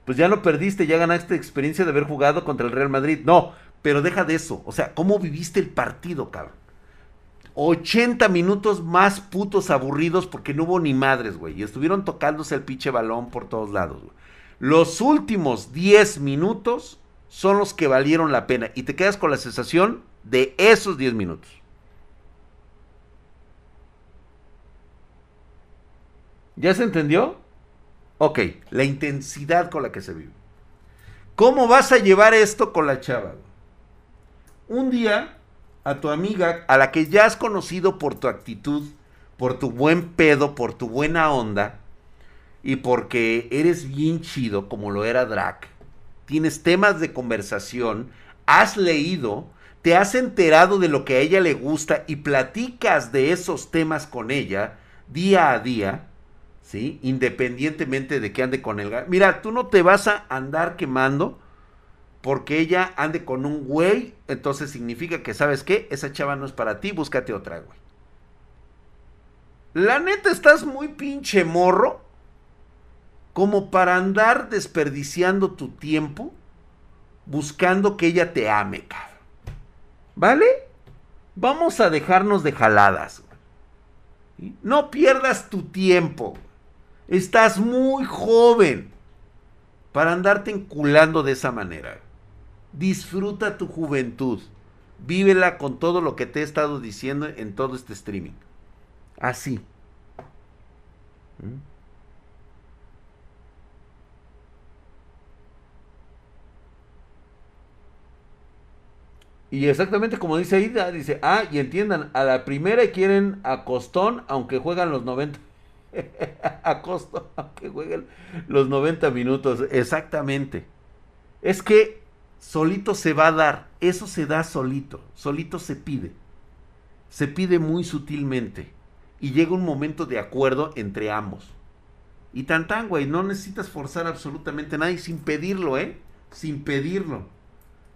pues ya no perdiste, ya ganaste experiencia de haber jugado contra el Real Madrid. No, pero deja de eso. O sea, ¿cómo viviste el partido, cabrón? 80 minutos más putos aburridos porque no hubo ni madres, güey. Y estuvieron tocándose el pinche balón por todos lados. Los últimos 10 minutos son los que valieron la pena. Y te quedas con la sensación de esos 10 minutos. ¿Ya se entendió? Ok, la intensidad con la que se vive. ¿Cómo vas a llevar esto con la chava? Un día a tu amiga, a la que ya has conocido por tu actitud, por tu buen pedo, por tu buena onda, y porque eres bien chido como lo era Drac, tienes temas de conversación, has leído, te has enterado de lo que a ella le gusta y platicas de esos temas con ella día a día, ¿sí? Independientemente de que ande con el... Mira, tú no te vas a andar quemando porque ella ande con un güey, entonces significa que, ¿sabes qué? Esa chava no es para ti, búscate otra, güey. La neta, estás muy pinche morro como para andar desperdiciando tu tiempo buscando que ella te ame, cabrón. ¿Vale? Vamos a dejarnos de jaladas. No pierdas tu tiempo. Estás muy joven para andarte enculando de esa manera. Disfruta tu juventud. Vívela con todo lo que te he estado diciendo en todo este streaming. Así. ¿Mm? Y exactamente como dice Ida, dice, ah, y entiendan, a la primera quieren a Costón, aunque juegan los 90. a costo, aunque jueguen los 90 minutos. Exactamente. Es que solito se va a dar. Eso se da solito. Solito se pide. Se pide muy sutilmente. Y llega un momento de acuerdo entre ambos. Y tan tan, güey, no necesitas forzar absolutamente nada y sin pedirlo, ¿eh? Sin pedirlo.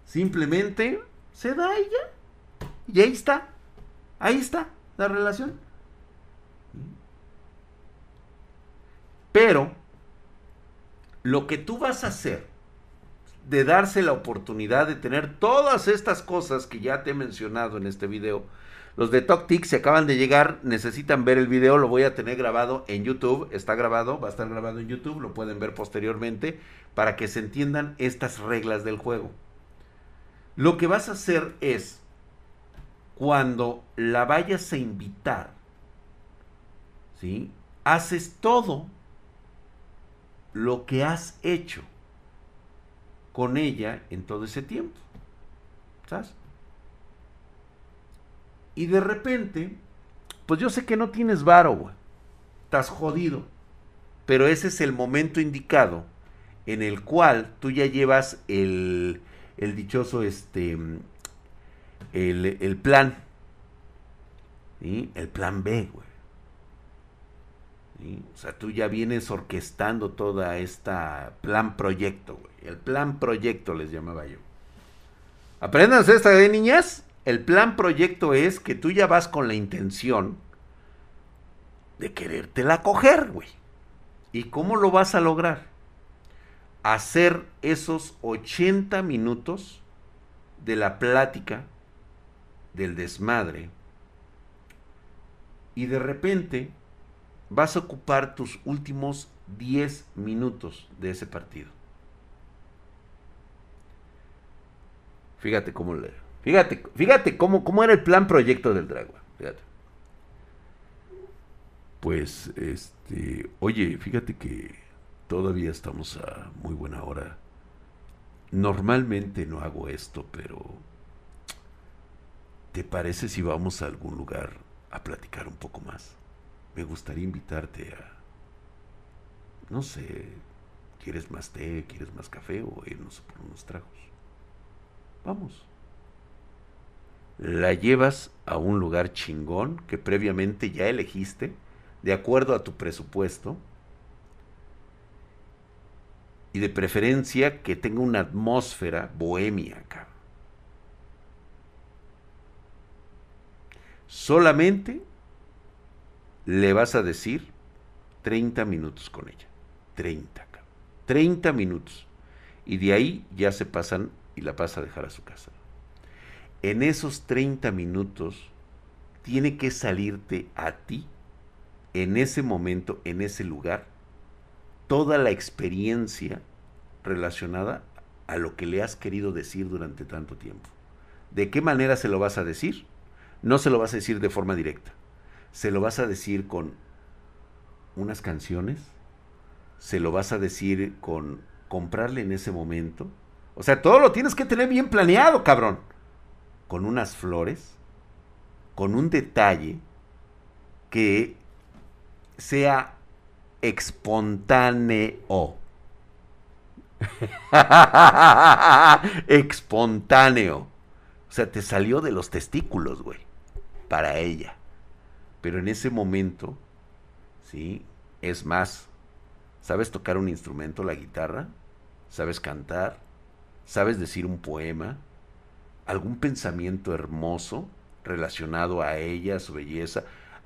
Simplemente se da y ya. Y ahí está. Ahí está la relación. Pero lo que tú vas a hacer de darse la oportunidad de tener todas estas cosas que ya te he mencionado en este video. Los de TokTik se acaban de llegar, necesitan ver el video, lo voy a tener grabado en YouTube, está grabado, va a estar grabado en YouTube, lo pueden ver posteriormente para que se entiendan estas reglas del juego. Lo que vas a hacer es, cuando la vayas a invitar, ¿sí? Haces todo lo que has hecho con ella en todo ese tiempo. ¿Sabes? Y de repente, pues yo sé que no tienes varo, güey. Estás jodido. Pero ese es el momento indicado en el cual tú ya llevas el, el dichoso, este, el, el plan. ¿sí? El plan B, güey. O sea, tú ya vienes orquestando toda esta plan proyecto. El plan proyecto les llamaba yo. Apréndanse esta de niñas. El plan proyecto es que tú ya vas con la intención de querértela coger, güey. ¿Y cómo lo vas a lograr? Hacer esos 80 minutos de la plática, del desmadre, y de repente vas a ocupar tus últimos 10 minutos de ese partido. Fíjate cómo le, fíjate, fíjate cómo, cómo era el plan proyecto del Dragua. Fíjate. Pues, este, oye, fíjate que todavía estamos a muy buena hora. Normalmente no hago esto, pero ¿te parece si vamos a algún lugar a platicar un poco más? Me gustaría invitarte a, no sé, ¿quieres más té, quieres más café o irnos por unos tragos? Vamos. La llevas a un lugar chingón que previamente ya elegiste, de acuerdo a tu presupuesto, y de preferencia que tenga una atmósfera bohemia, acá. Solamente le vas a decir 30 minutos con ella. 30, 30 minutos. Y de ahí ya se pasan y la vas a dejar a su casa. En esos 30 minutos tiene que salirte a ti, en ese momento, en ese lugar, toda la experiencia relacionada a lo que le has querido decir durante tanto tiempo. ¿De qué manera se lo vas a decir? No se lo vas a decir de forma directa se lo vas a decir con unas canciones, se lo vas a decir con comprarle en ese momento. O sea, todo lo tienes que tener bien planeado, cabrón. Con unas flores, con un detalle que sea espontáneo. Espontáneo. O sea, te salió de los testículos, güey. Para ella. Pero en ese momento, ¿sí? Es más, ¿sabes tocar un instrumento, la guitarra? ¿Sabes cantar? ¿Sabes decir un poema? ¿Algún pensamiento hermoso relacionado a ella, a su belleza?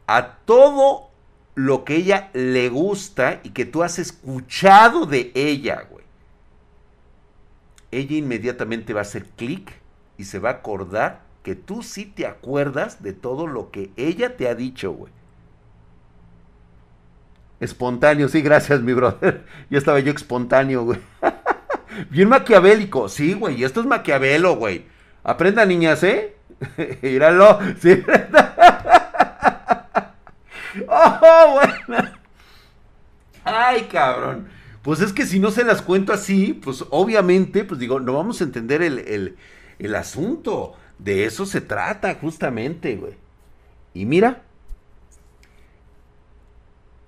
A todo lo que ella le gusta y que tú has escuchado de ella, güey. Ella inmediatamente va a hacer clic y se va a acordar que tú sí te acuerdas de todo lo que ella te ha dicho, güey. Espontáneo, sí, gracias, mi brother. Ya estaba yo espontáneo, güey. Bien maquiavélico, sí, güey, esto es maquiavelo, güey. Aprenda, niñas, ¿eh? Míralo, sí. oh, bueno. Ay, cabrón. Pues es que si no se las cuento así, pues obviamente, pues digo, no vamos a entender el, el, el asunto. De eso se trata justamente, güey. Y mira,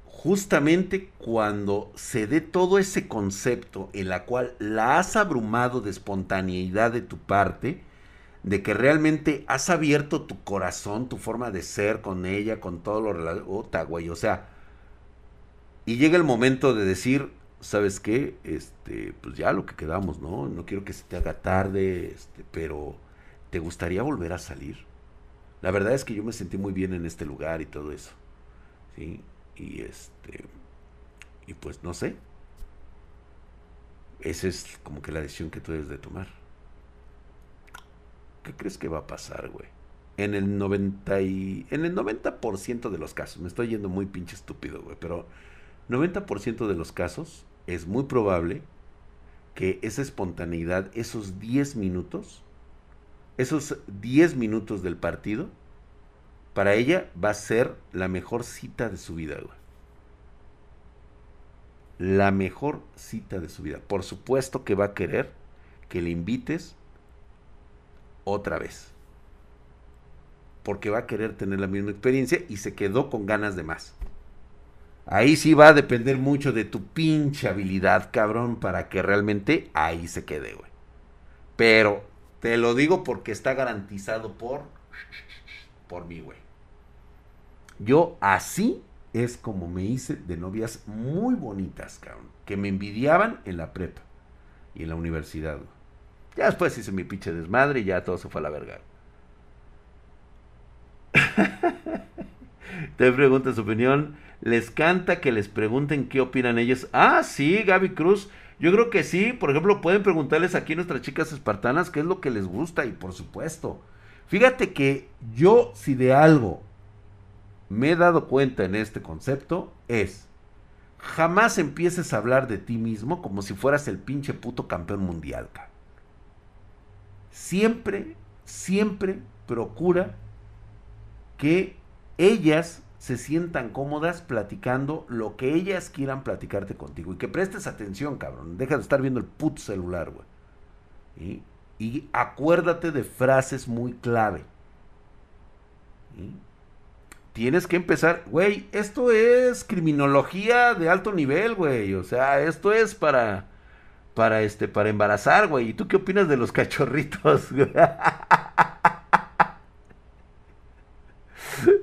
justamente cuando se dé todo ese concepto en la cual la has abrumado de espontaneidad de tu parte, de que realmente has abierto tu corazón, tu forma de ser con ella, con todo lo relacionado, güey, o sea, y llega el momento de decir, ¿sabes qué? Este, pues ya lo que quedamos, ¿no? No quiero que se te haga tarde, este, pero ¿te gustaría volver a salir? La verdad es que yo me sentí muy bien en este lugar y todo eso. ¿Sí? Y este. Y pues no sé. Esa es como que la decisión que tú debes de tomar. ¿Qué crees que va a pasar, güey? En el 90 y, en el 90% de los casos, me estoy yendo muy pinche estúpido, güey, pero 90% de los casos es muy probable que esa espontaneidad, esos 10 minutos, esos 10 minutos del partido, para ella va a ser la mejor cita de su vida, güey. La mejor cita de su vida. Por supuesto que va a querer que le invites otra vez. Porque va a querer tener la misma experiencia y se quedó con ganas de más. Ahí sí va a depender mucho de tu pinche habilidad, cabrón, para que realmente ahí se quede, güey. Pero te lo digo porque está garantizado por por mí, güey. Yo así es como me hice de novias muy bonitas, cabrón, que me envidiaban en la prepa y en la universidad. Ya después hice mi pinche desmadre y ya todo se fue a la verga. Te pregunta su opinión. ¿Les canta que les pregunten qué opinan ellos? Ah, sí, Gaby Cruz. Yo creo que sí. Por ejemplo, pueden preguntarles aquí a nuestras chicas espartanas qué es lo que les gusta y por supuesto. Fíjate que yo, si de algo me he dado cuenta en este concepto, es jamás empieces a hablar de ti mismo como si fueras el pinche puto campeón mundial. Siempre, siempre procura que ellas se sientan cómodas platicando lo que ellas quieran platicarte contigo. Y que prestes atención, cabrón. Deja de estar viendo el puto celular, güey. Y acuérdate de frases muy clave. Tienes que empezar, güey, esto es criminología de alto nivel, güey. O sea, esto es para, para, este, para embarazar, güey. ¿Y tú qué opinas de los cachorritos?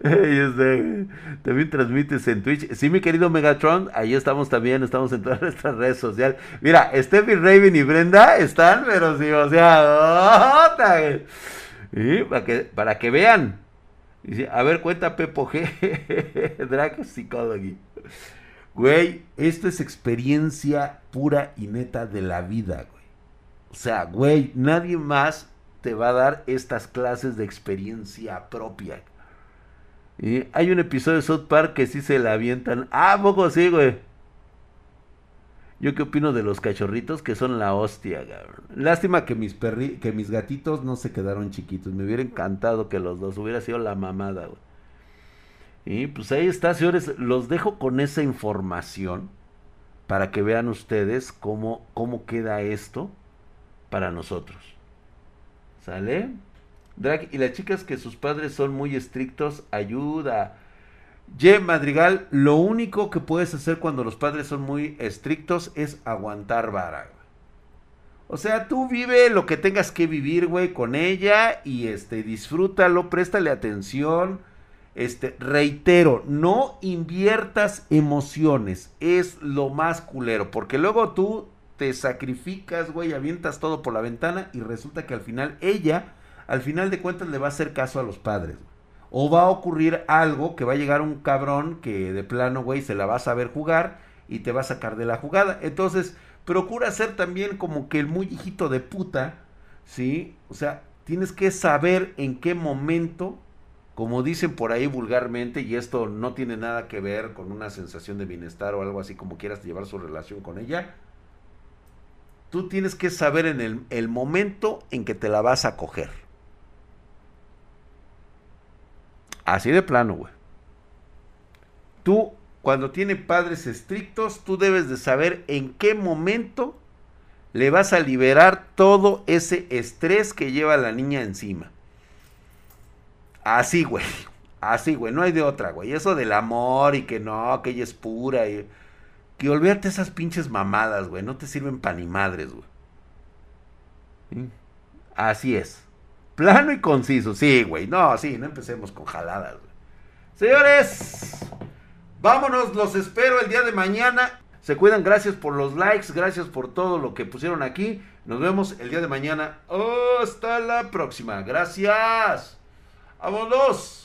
también transmites en Twitch. Sí, mi querido Megatron, ahí estamos también, estamos en todas nuestras redes sociales. Mira, Steffi, Raven y Brenda están, pero sí, o sea, para, que, para que vean. A ver, cuenta Pepo G. Drag Psychology. Güey, esto es experiencia pura y neta de la vida, güey. O sea, güey, nadie más te va a dar estas clases de experiencia propia. Hay un episodio de South Park que sí se la avientan. Ah, poco sí, güey. Yo qué opino de los cachorritos que son la hostia, cabrón. Lástima que mis perri que mis gatitos no se quedaron chiquitos. Me hubiera encantado que los dos hubiera sido la mamada, güey. Y pues ahí está, señores. Los dejo con esa información para que vean ustedes cómo, cómo queda esto para nosotros. ¿Sale? Drag, y las chicas que sus padres son muy estrictos, ayuda. Ye Madrigal, lo único que puedes hacer cuando los padres son muy estrictos es aguantar vara. O sea, tú vive lo que tengas que vivir, güey, con ella y este disfrútalo, préstale atención. Este, reitero, no inviertas emociones, es lo más culero, porque luego tú te sacrificas, güey, avientas todo por la ventana y resulta que al final ella al final de cuentas le va a hacer caso a los padres. O va a ocurrir algo que va a llegar un cabrón que de plano, güey, se la va a saber jugar y te va a sacar de la jugada. Entonces, procura ser también como que el muy hijito de puta, ¿sí? O sea, tienes que saber en qué momento, como dicen por ahí vulgarmente, y esto no tiene nada que ver con una sensación de bienestar o algo así como quieras llevar su relación con ella, tú tienes que saber en el, el momento en que te la vas a coger. Así de plano, güey. Tú, cuando tiene padres estrictos, tú debes de saber en qué momento le vas a liberar todo ese estrés que lleva la niña encima. Así, güey. Así, güey. No hay de otra, güey. Eso del amor y que no, que ella es pura. Y... Que olvídate esas pinches mamadas, güey. No te sirven pan ni madres, güey. Así es. Plano y conciso. Sí, güey. No, sí, no empecemos con jaladas. Güey. Señores, vámonos. Los espero el día de mañana. Se cuidan. Gracias por los likes. Gracias por todo lo que pusieron aquí. Nos vemos el día de mañana. Hasta la próxima. Gracias. Vámonos.